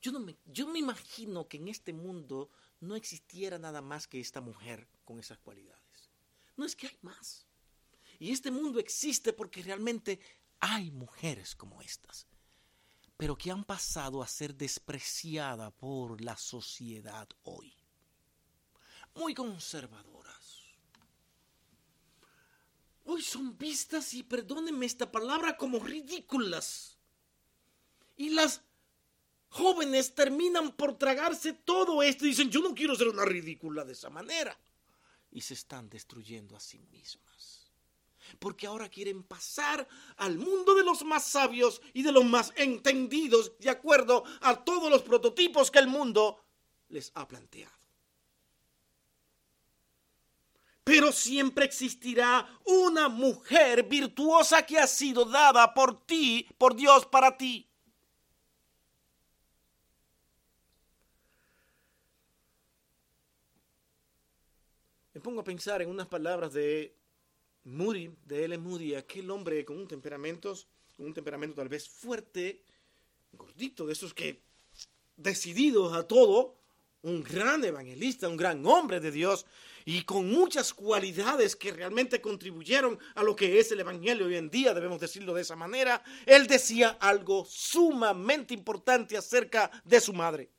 Yo, no me, yo me imagino que en este mundo no existiera nada más que esta mujer con esas cualidades. No es que hay más. Y este mundo existe porque realmente hay mujeres como estas, pero que han pasado a ser despreciada por la sociedad hoy. Muy conservadoras. Hoy son vistas, y perdónenme esta palabra, como ridículas. Y las jóvenes terminan por tragarse todo esto y dicen, yo no quiero ser una ridícula de esa manera. Y se están destruyendo a sí mismas porque ahora quieren pasar al mundo de los más sabios y de los más entendidos de acuerdo a todos los prototipos que el mundo les ha planteado. Pero siempre existirá una mujer virtuosa que ha sido dada por ti, por Dios para ti. Me pongo a pensar en unas palabras de Moody, de L. Moody, aquel hombre con un temperamento, un temperamento tal vez fuerte, gordito, de esos que decididos a todo, un gran evangelista, un gran hombre de Dios y con muchas cualidades que realmente contribuyeron a lo que es el evangelio hoy en día, debemos decirlo de esa manera, él decía algo sumamente importante acerca de su madre.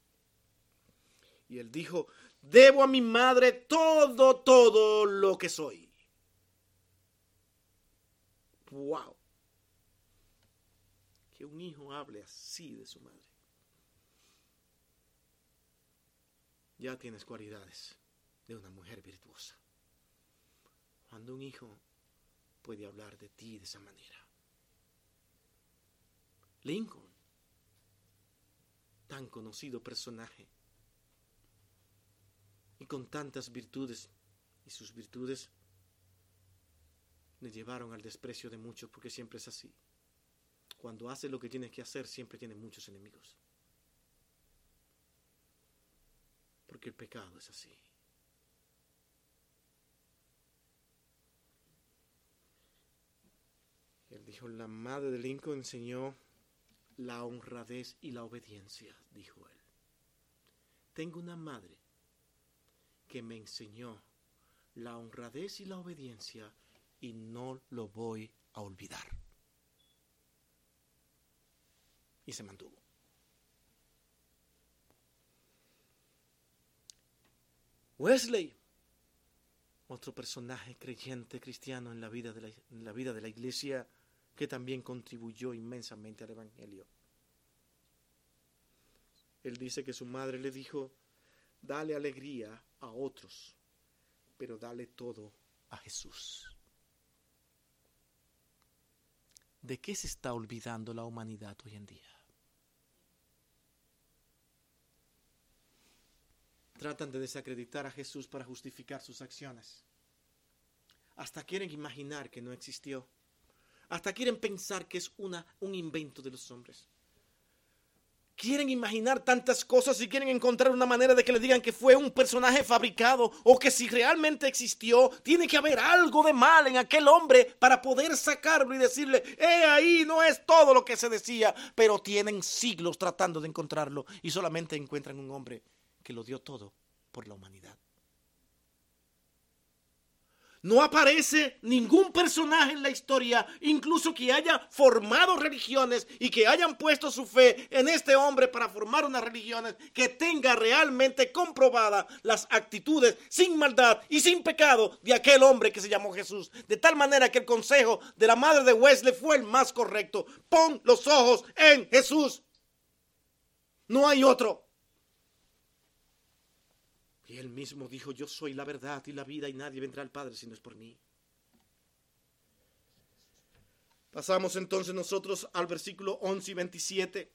Y él dijo, debo a mi madre todo, todo lo que soy. ¡Wow! Que un hijo hable así de su madre. Ya tienes cualidades de una mujer virtuosa. Cuando un hijo puede hablar de ti de esa manera. Lincoln, tan conocido personaje, y con tantas virtudes, y sus virtudes le llevaron al desprecio de muchos, porque siempre es así. Cuando hace lo que tiene que hacer, siempre tiene muchos enemigos. Porque el pecado es así. Él dijo, la madre de Lincoln enseñó la honradez y la obediencia, dijo él. Tengo una madre que me enseñó la honradez y la obediencia y no lo voy a olvidar. Y se mantuvo. Wesley, otro personaje creyente cristiano en la vida de la, en la, vida de la iglesia que también contribuyó inmensamente al Evangelio. Él dice que su madre le dijo, dale alegría a otros, pero dale todo a Jesús. ¿De qué se está olvidando la humanidad hoy en día? Tratan de desacreditar a Jesús para justificar sus acciones. Hasta quieren imaginar que no existió. Hasta quieren pensar que es una, un invento de los hombres quieren imaginar tantas cosas y quieren encontrar una manera de que le digan que fue un personaje fabricado o que si realmente existió, tiene que haber algo de mal en aquel hombre para poder sacarlo y decirle, eh, ahí no es todo lo que se decía, pero tienen siglos tratando de encontrarlo y solamente encuentran un hombre que lo dio todo por la humanidad. No aparece ningún personaje en la historia, incluso que haya formado religiones y que hayan puesto su fe en este hombre para formar unas religiones que tenga realmente comprobada las actitudes sin maldad y sin pecado de aquel hombre que se llamó Jesús. De tal manera que el consejo de la madre de Wesley fue el más correcto. Pon los ojos en Jesús. No hay otro. Y él mismo dijo, yo soy la verdad y la vida y nadie vendrá al Padre si no es por mí. Pasamos entonces nosotros al versículo 11 y 27.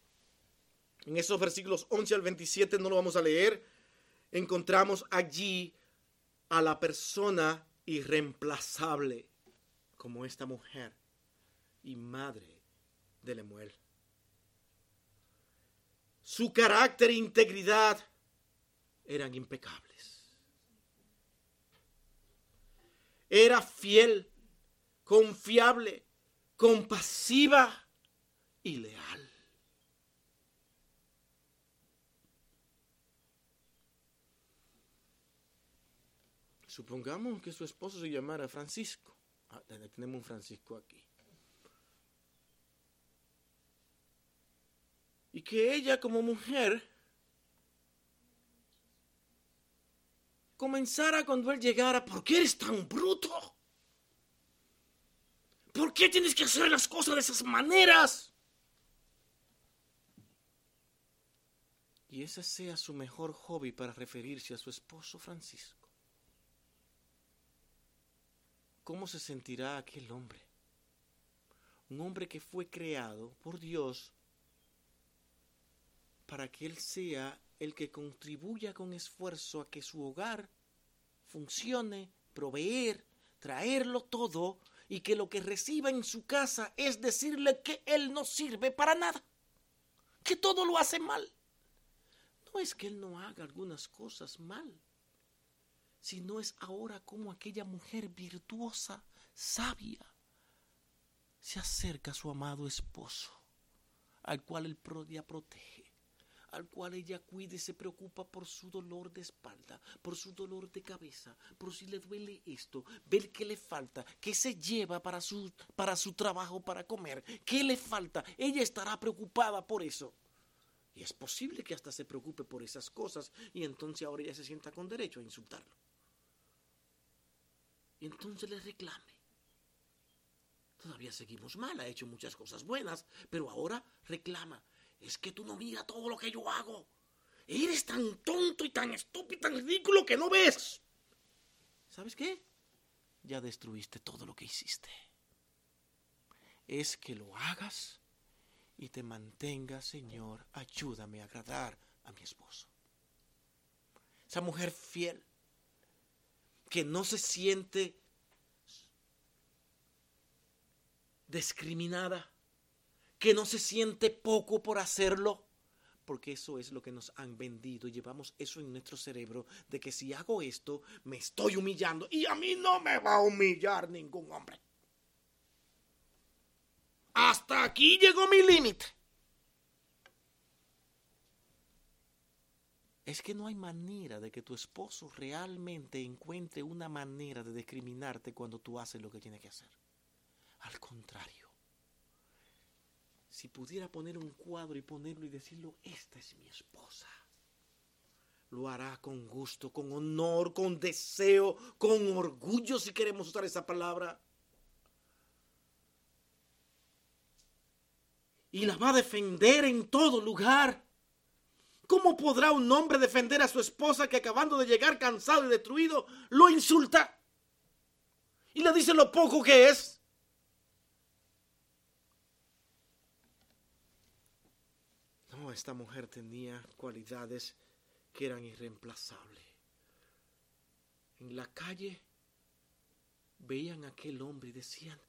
En esos versículos 11 al 27 no lo vamos a leer. Encontramos allí a la persona irreemplazable como esta mujer y madre de Lemuel. Su carácter e integridad eran impecables. Era fiel, confiable, compasiva y leal. Supongamos que su esposo se llamara Francisco. Ah, tenemos un Francisco aquí. Y que ella como mujer comenzara cuando él llegara, ¿por qué eres tan bruto? ¿Por qué tienes que hacer las cosas de esas maneras? Y ese sea su mejor hobby para referirse a su esposo Francisco. ¿Cómo se sentirá aquel hombre? Un hombre que fue creado por Dios para que él sea el que contribuya con esfuerzo a que su hogar funcione, proveer, traerlo todo y que lo que reciba en su casa es decirle que él no sirve para nada, que todo lo hace mal. No es que él no haga algunas cosas mal, sino es ahora como aquella mujer virtuosa, sabia, se acerca a su amado esposo, al cual el prodia protege al cual ella cuide y se preocupa por su dolor de espalda, por su dolor de cabeza, por si le duele esto, ver qué le falta, qué se lleva para su, para su trabajo, para comer, qué le falta. Ella estará preocupada por eso. Y es posible que hasta se preocupe por esas cosas y entonces ahora ella se sienta con derecho a insultarlo. Y entonces le reclame. Todavía seguimos mal, ha hecho muchas cosas buenas, pero ahora reclama es que tú no miras todo lo que yo hago. Eres tan tonto y tan estúpido, tan ridículo que no ves. ¿Sabes qué? Ya destruiste todo lo que hiciste. Es que lo hagas y te mantengas, Señor, ayúdame a agradar a mi esposo. Esa mujer fiel, que no se siente discriminada, que no se siente poco por hacerlo, porque eso es lo que nos han vendido llevamos eso en nuestro cerebro de que si hago esto me estoy humillando y a mí no me va a humillar ningún hombre. Hasta aquí llegó mi límite. Es que no hay manera de que tu esposo realmente encuentre una manera de discriminarte cuando tú haces lo que tiene que hacer. Al contrario, si pudiera poner un cuadro y ponerlo y decirlo, esta es mi esposa, lo hará con gusto, con honor, con deseo, con orgullo, si queremos usar esa palabra. Y la va a defender en todo lugar. ¿Cómo podrá un hombre defender a su esposa que acabando de llegar cansado y destruido lo insulta? Y le dice lo poco que es. Esta mujer tenía cualidades que eran irreemplazables. En la calle veían a aquel hombre y decían,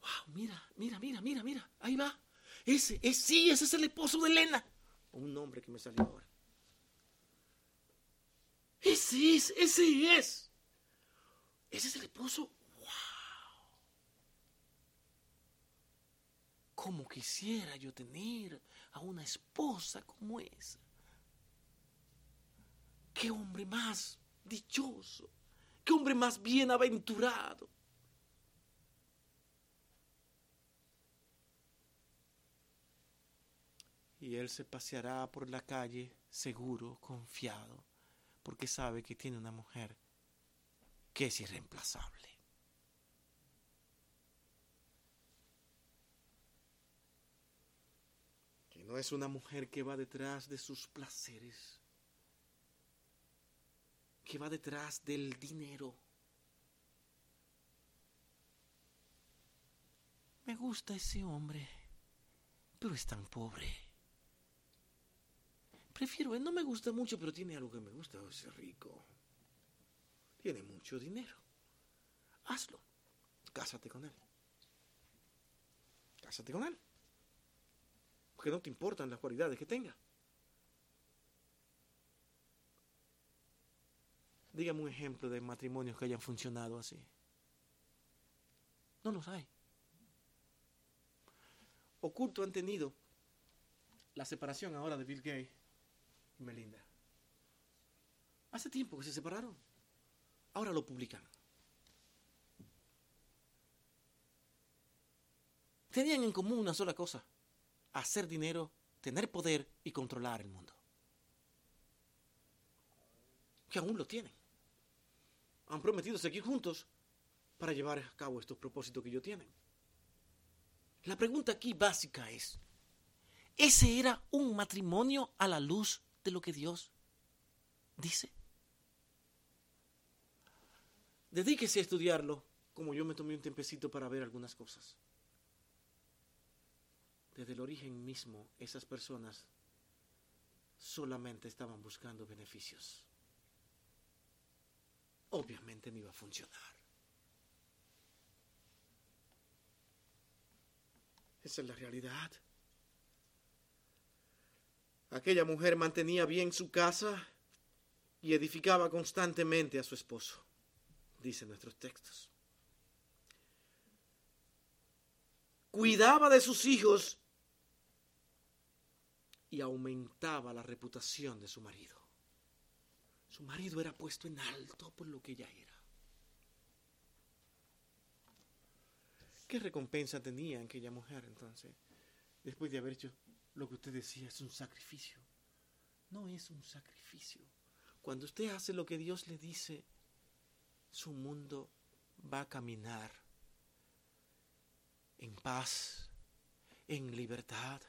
wow, mira, mira, mira, mira, mira, ahí va. Ese, es, sí, ese es el esposo de Elena un nombre que me salió ahora. Ese es, ese es. Ese es el esposo. ¡Wow! Como quisiera yo tener a una esposa como esa. Qué hombre más dichoso. Qué hombre más bienaventurado. y él se paseará por la calle seguro, confiado, porque sabe que tiene una mujer que es irreemplazable. No es una mujer que va detrás de sus placeres, que va detrás del dinero. Me gusta ese hombre, pero es tan pobre. Prefiero, él no me gusta mucho, pero tiene algo que me gusta, es rico. Tiene mucho dinero. Hazlo. Cásate con él. Cásate con él. Porque no te importan las cualidades que tenga. Dígame un ejemplo de matrimonios que hayan funcionado así. No los hay. Oculto han tenido la separación ahora de Bill Gates Melinda. Hace tiempo que se separaron. Ahora lo publican. Tenían en común una sola cosa. Hacer dinero, tener poder y controlar el mundo. Que aún lo tienen. Han prometido seguir juntos para llevar a cabo estos propósitos que ellos tienen. La pregunta aquí básica es, ¿ese era un matrimonio a la luz de lo que Dios dice. Dedíquese a estudiarlo, como yo me tomé un tiempecito para ver algunas cosas. Desde el origen mismo, esas personas solamente estaban buscando beneficios. Obviamente no iba a funcionar. Esa es la realidad. Aquella mujer mantenía bien su casa y edificaba constantemente a su esposo, dicen nuestros textos. Cuidaba de sus hijos y aumentaba la reputación de su marido. Su marido era puesto en alto por lo que ella era. ¿Qué recompensa tenía aquella mujer entonces, después de haber hecho lo que usted decía es un sacrificio. No es un sacrificio. Cuando usted hace lo que Dios le dice, su mundo va a caminar en paz, en libertad,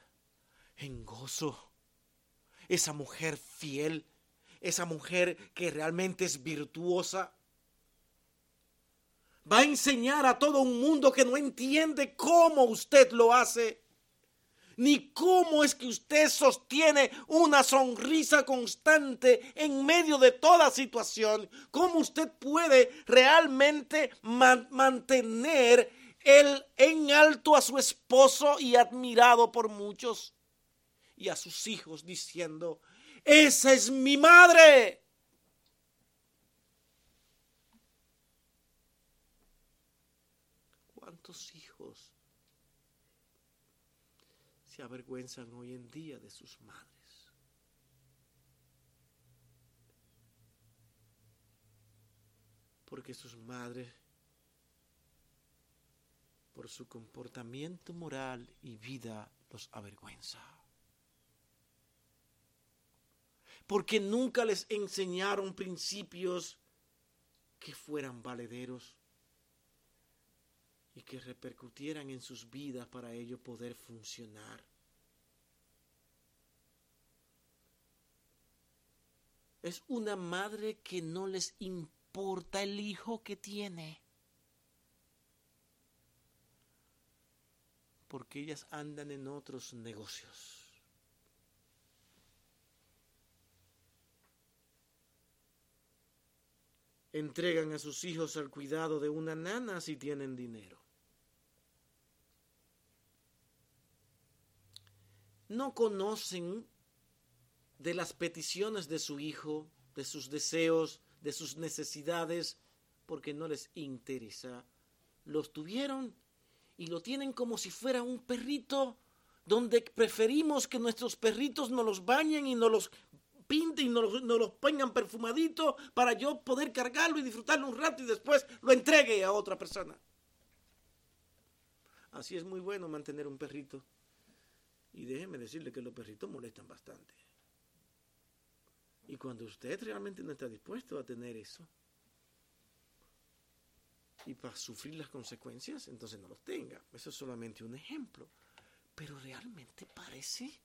en gozo. Esa mujer fiel, esa mujer que realmente es virtuosa, va a enseñar a todo un mundo que no entiende cómo usted lo hace ni cómo es que usted sostiene una sonrisa constante en medio de toda situación, cómo usted puede realmente mantener él en alto a su esposo y admirado por muchos y a sus hijos diciendo, esa es mi madre. ¿Cuántos hijos se avergüenzan hoy en día de sus madres? Porque sus madres por su comportamiento moral y vida los avergüenza. Porque nunca les enseñaron principios que fueran valederos y que repercutieran en sus vidas para ello poder funcionar. Es una madre que no les importa el hijo que tiene. porque ellas andan en otros negocios. Entregan a sus hijos al cuidado de una nana si tienen dinero. No conocen de las peticiones de su hijo, de sus deseos, de sus necesidades, porque no les interesa. Los tuvieron y lo tienen como si fuera un perrito, donde preferimos que nuestros perritos nos los bañen y nos los pinten y nos, los pongan perfumaditos para yo poder cargarlo y disfrutarlo un rato y después lo entregue a otra persona. Así es muy bueno mantener un perrito. Y déjeme decirle que los perritos molestan bastante. Y cuando usted realmente no está dispuesto a tener eso, y para sufrir las consecuencias, entonces no los tenga. Eso es solamente un ejemplo. Pero realmente parece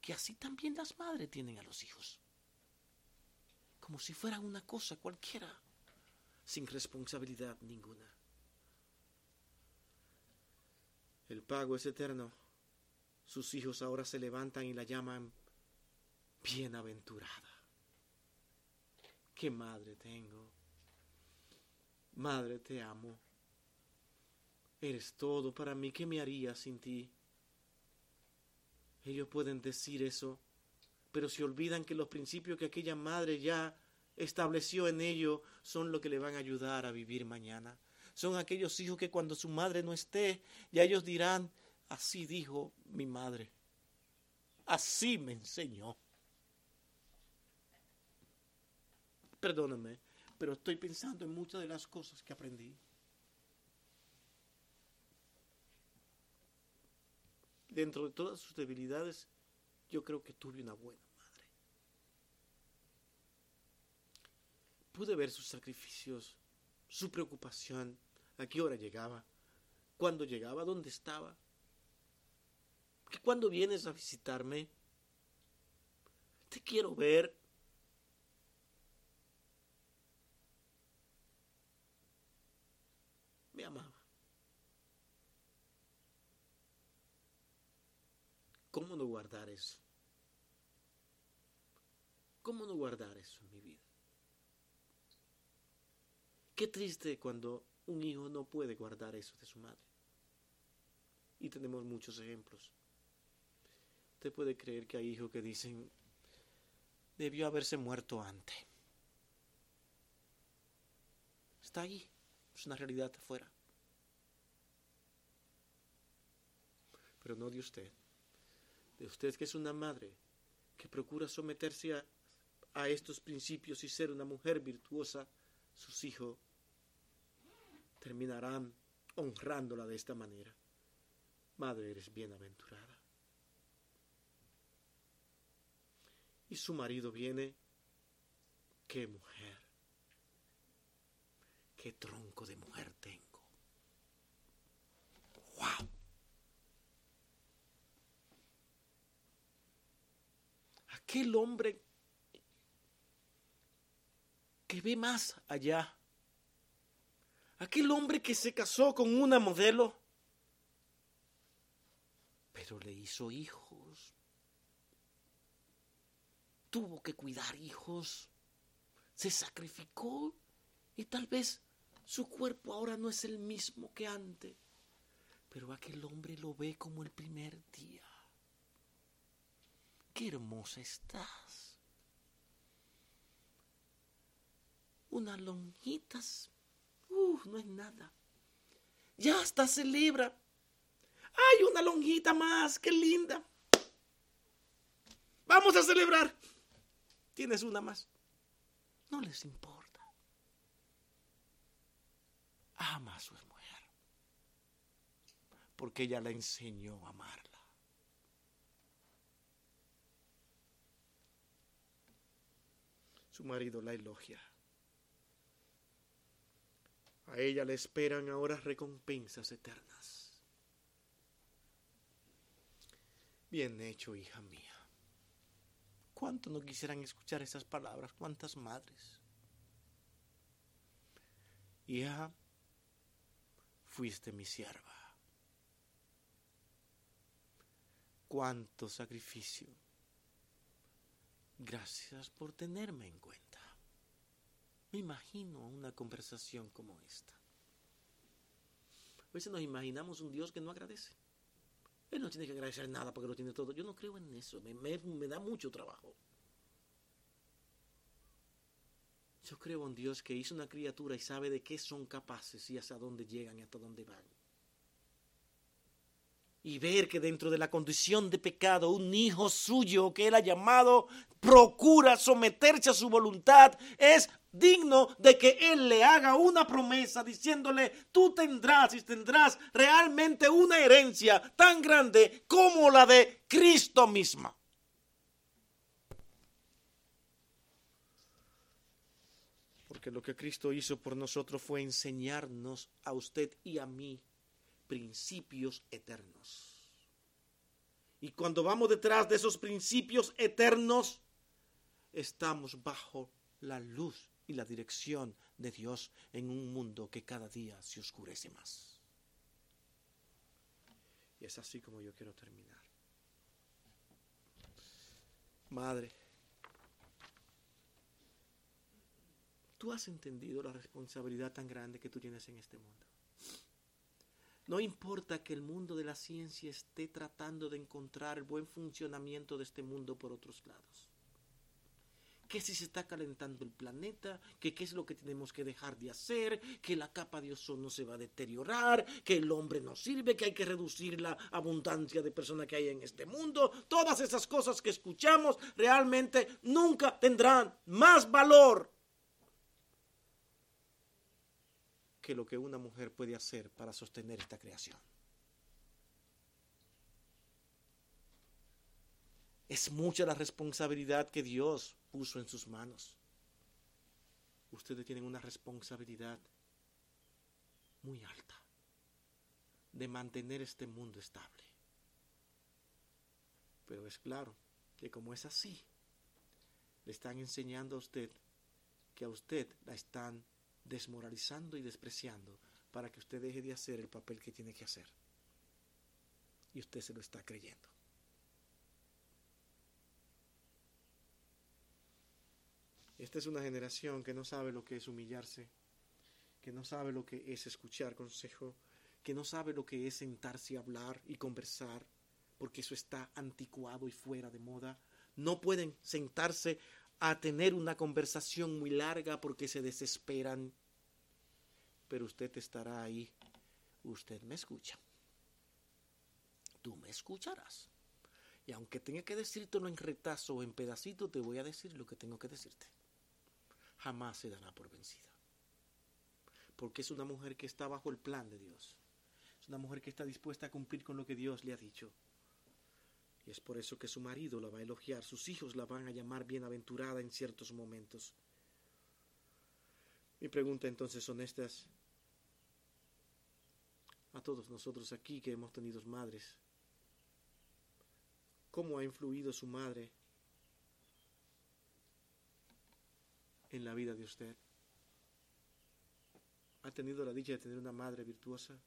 que así también las madres tienen a los hijos. Como si fueran una cosa cualquiera, sin responsabilidad ninguna. El pago es eterno. Sus hijos ahora se levantan y la llaman bienaventurada. ¿Qué madre tengo? Madre, te amo. Eres todo para mí. ¿Qué me haría sin ti? Ellos pueden decir eso, pero se olvidan que los principios que aquella madre ya estableció en ellos son lo que le van a ayudar a vivir mañana. Son aquellos hijos que cuando su madre no esté, ya ellos dirán, así dijo mi madre, así me enseñó. Perdóname, pero estoy pensando en muchas de las cosas que aprendí. Dentro de todas sus debilidades, yo creo que tuve una buena Pude ver sus sacrificios, su preocupación, a qué hora llegaba, cuándo llegaba, dónde estaba. Que cuando vienes a visitarme, te quiero ver, me amaba. ¿Cómo no guardar eso? ¿Cómo no guardar eso en mi vida? Qué triste cuando un hijo no puede guardar eso de su madre. Y tenemos muchos ejemplos. Usted puede creer que hay hijos que dicen, debió haberse muerto antes. Está ahí. Es una realidad afuera. Pero no de usted. De usted que es una madre que procura someterse a, a estos principios y ser una mujer virtuosa, sus hijos terminarán honrándola de esta manera. Madre, eres bienaventurada. Y su marido viene, qué mujer qué tronco de mujer tengo. ¡Wow! Aquel hombre que ve más allá. Aquel hombre que se casó con una modelo, pero le hizo hijos. Tuvo que cuidar hijos. Se sacrificó y tal vez su cuerpo ahora no es el mismo que antes, Pero aquel hombre lo ve como el primer día. Qué hermosa estás. Unas lonjitas. Uh, no es nada. Ya hasta celebra. ¡Ay, una lonjita más! ¡Qué linda! Vamos a celebrar. Tienes una más. No les importa. Ama a su mujer. Porque ella la enseñó a amarla. Su marido la elogia. A ella le esperan ahora recompensas eternas. Bien hecho, hija mía. ¿Cuánto no quisieran escuchar esas palabras? ¿Cuántas madres? Hija, fuiste mi sierva. Cuánto sacrificio. Gracias por tenerme en cuenta. Me imagino una conversación como esta. A veces nos imaginamos un Dios que no agradece. Él no tiene que agradecer nada porque lo tiene todo. Yo no creo en eso. Me, me da mucho trabajo. Yo creo en Dios que hizo una criatura y sabe de qué son capaces y hasta dónde llegan y hasta dónde van y ver que dentro de la condición de pecado un hijo suyo que él ha llamado procura someterse a su voluntad, es digno de que él le haga una promesa diciéndole, tú tendrás y tendrás realmente una herencia tan grande como la de Cristo misma. Porque lo que Cristo hizo por nosotros fue enseñarnos a usted y a mí principios eternos. Y cuando vamos detrás de esos principios eternos, estamos bajo la luz y la dirección de Dios en un mundo que cada día se oscurece más. Y es así como yo quiero terminar. Madre, tú has entendido la responsabilidad tan grande que tú tienes en este mundo. No importa que el mundo de la ciencia esté tratando de encontrar el buen funcionamiento de este mundo por otros lados. Que si se está calentando el planeta, que qué es lo que tenemos que dejar de hacer, que la capa de ozono se va a deteriorar, que el hombre no sirve, que hay que reducir la abundancia de personas que hay en este mundo. Todas esas cosas que escuchamos realmente nunca tendrán más valor que lo que una mujer puede hacer para sostener esta creación. Es mucha la responsabilidad que Dios puso en sus manos. Ustedes tienen una responsabilidad muy alta de mantener este mundo estable. Pero es claro que como es así, le están enseñando a usted que a usted la están desmoralizando y despreciando para que usted deje de hacer el papel que tiene que hacer. Y usted se lo está creyendo. Esta es una generación que no sabe lo que es humillarse, que no sabe lo que es escuchar consejo, que no sabe lo que es sentarse y hablar y conversar, porque eso está anticuado y fuera de moda. No pueden sentarse a tener una conversación muy larga porque se desesperan. Pero usted estará ahí. Usted me escucha. Tú me escucharás. Y aunque tenga que decírtelo en retazo o en pedacito, te voy a decir lo que tengo que decirte. Jamás se dará por vencida. Porque es una mujer que está bajo el plan de Dios. Es una mujer que está dispuesta a cumplir con lo que Dios le ha dicho. Y es por eso que su marido la va a elogiar, sus hijos la van a llamar bienaventurada en ciertos momentos. Mi pregunta entonces son estas a todos nosotros aquí que hemos tenido madres. ¿Cómo ha influido su madre en la vida de usted? ¿Ha tenido la dicha de tener una madre virtuosa?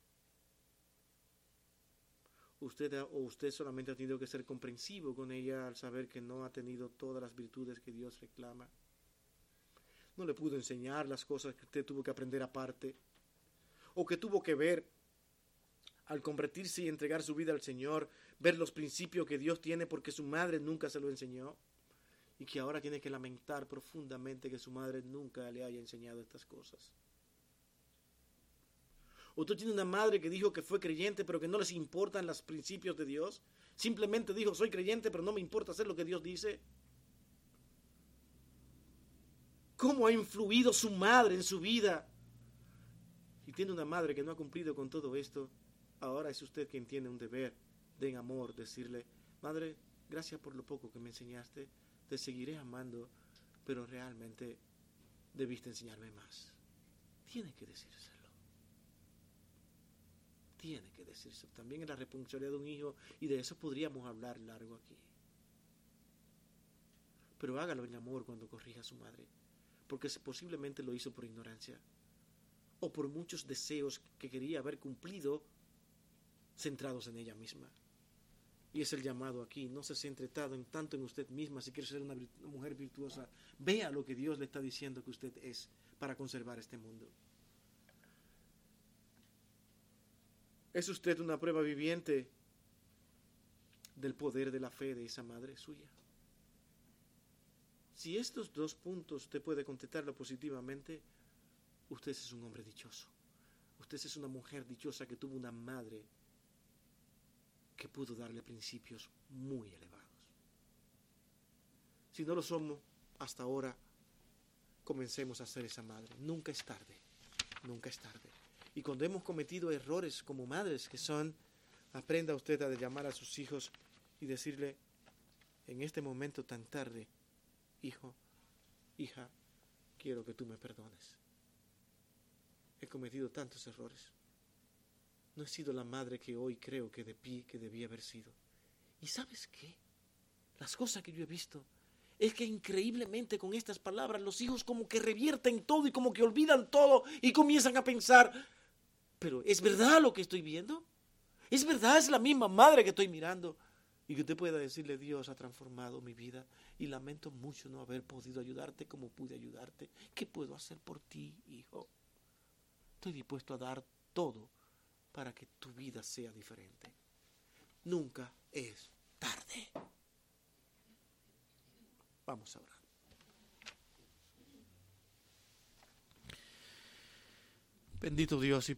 usted o usted solamente ha tenido que ser comprensivo con ella al saber que no ha tenido todas las virtudes que Dios reclama. No le pudo enseñar las cosas que usted tuvo que aprender aparte o que tuvo que ver al convertirse y entregar su vida al Señor, ver los principios que Dios tiene porque su madre nunca se lo enseñó y que ahora tiene que lamentar profundamente que su madre nunca le haya enseñado estas cosas. Usted tiene una madre que dijo que fue creyente pero que no les importan los principios de Dios. Simplemente dijo, soy creyente pero no me importa hacer lo que Dios dice. ¿Cómo ha influido su madre en su vida? Y tiene una madre que no ha cumplido con todo esto. Ahora es usted quien tiene un deber de amor decirle, madre, gracias por lo poco que me enseñaste, te seguiré amando, pero realmente debiste enseñarme más. Tiene que decírselo. Tiene que decírselo. También es la responsabilidad de un hijo y de eso podríamos hablar largo aquí. Pero hágalo en amor cuando corrija a su madre, porque posiblemente lo hizo por ignorancia o por muchos deseos que quería haber cumplido centrados en ella misma. Y es el llamado aquí, no se centre tanto tanto en usted misma si quiere ser una, mujer virtuosa. Vea lo que Dios le está diciendo que usted es para conservar este mundo. ¿Es usted una prueba viviente del poder de la fe de esa madre suya? Si estos dos puntos usted puede contestarlo positivamente, usted es un hombre dichoso. Usted es una mujer dichosa que tuvo una madre que pudo darle principios muy elevados. Si no lo somos hasta ahora, comencemos a ser esa madre. Nunca es tarde, nunca es tarde. Y cuando hemos cometido errores como madres que son, aprenda usted a llamar a sus hijos y decirle, en este momento tan tarde, hijo, hija, quiero que tú me perdones. He cometido tantos errores no he sido la madre que hoy creo que, pie que debía haber sido. ¿Y sabes qué? Las cosas que yo he visto es que increíblemente con estas palabras los hijos como que revierten todo y como que olvidan todo y comienzan a pensar, pero ¿es verdad lo que estoy viendo? ¿Es verdad? Es la misma madre que estoy mirando. Y que usted pueda decirle, Dios ha transformado mi vida y lamento mucho no haber podido ayudarte como pude ayudarte. ¿Qué puedo hacer por ti, hijo? Estoy dispuesto a dar todo para que tu vida sea diferente. Nunca es tarde. Vamos a orar. Bendito Dios y Padre.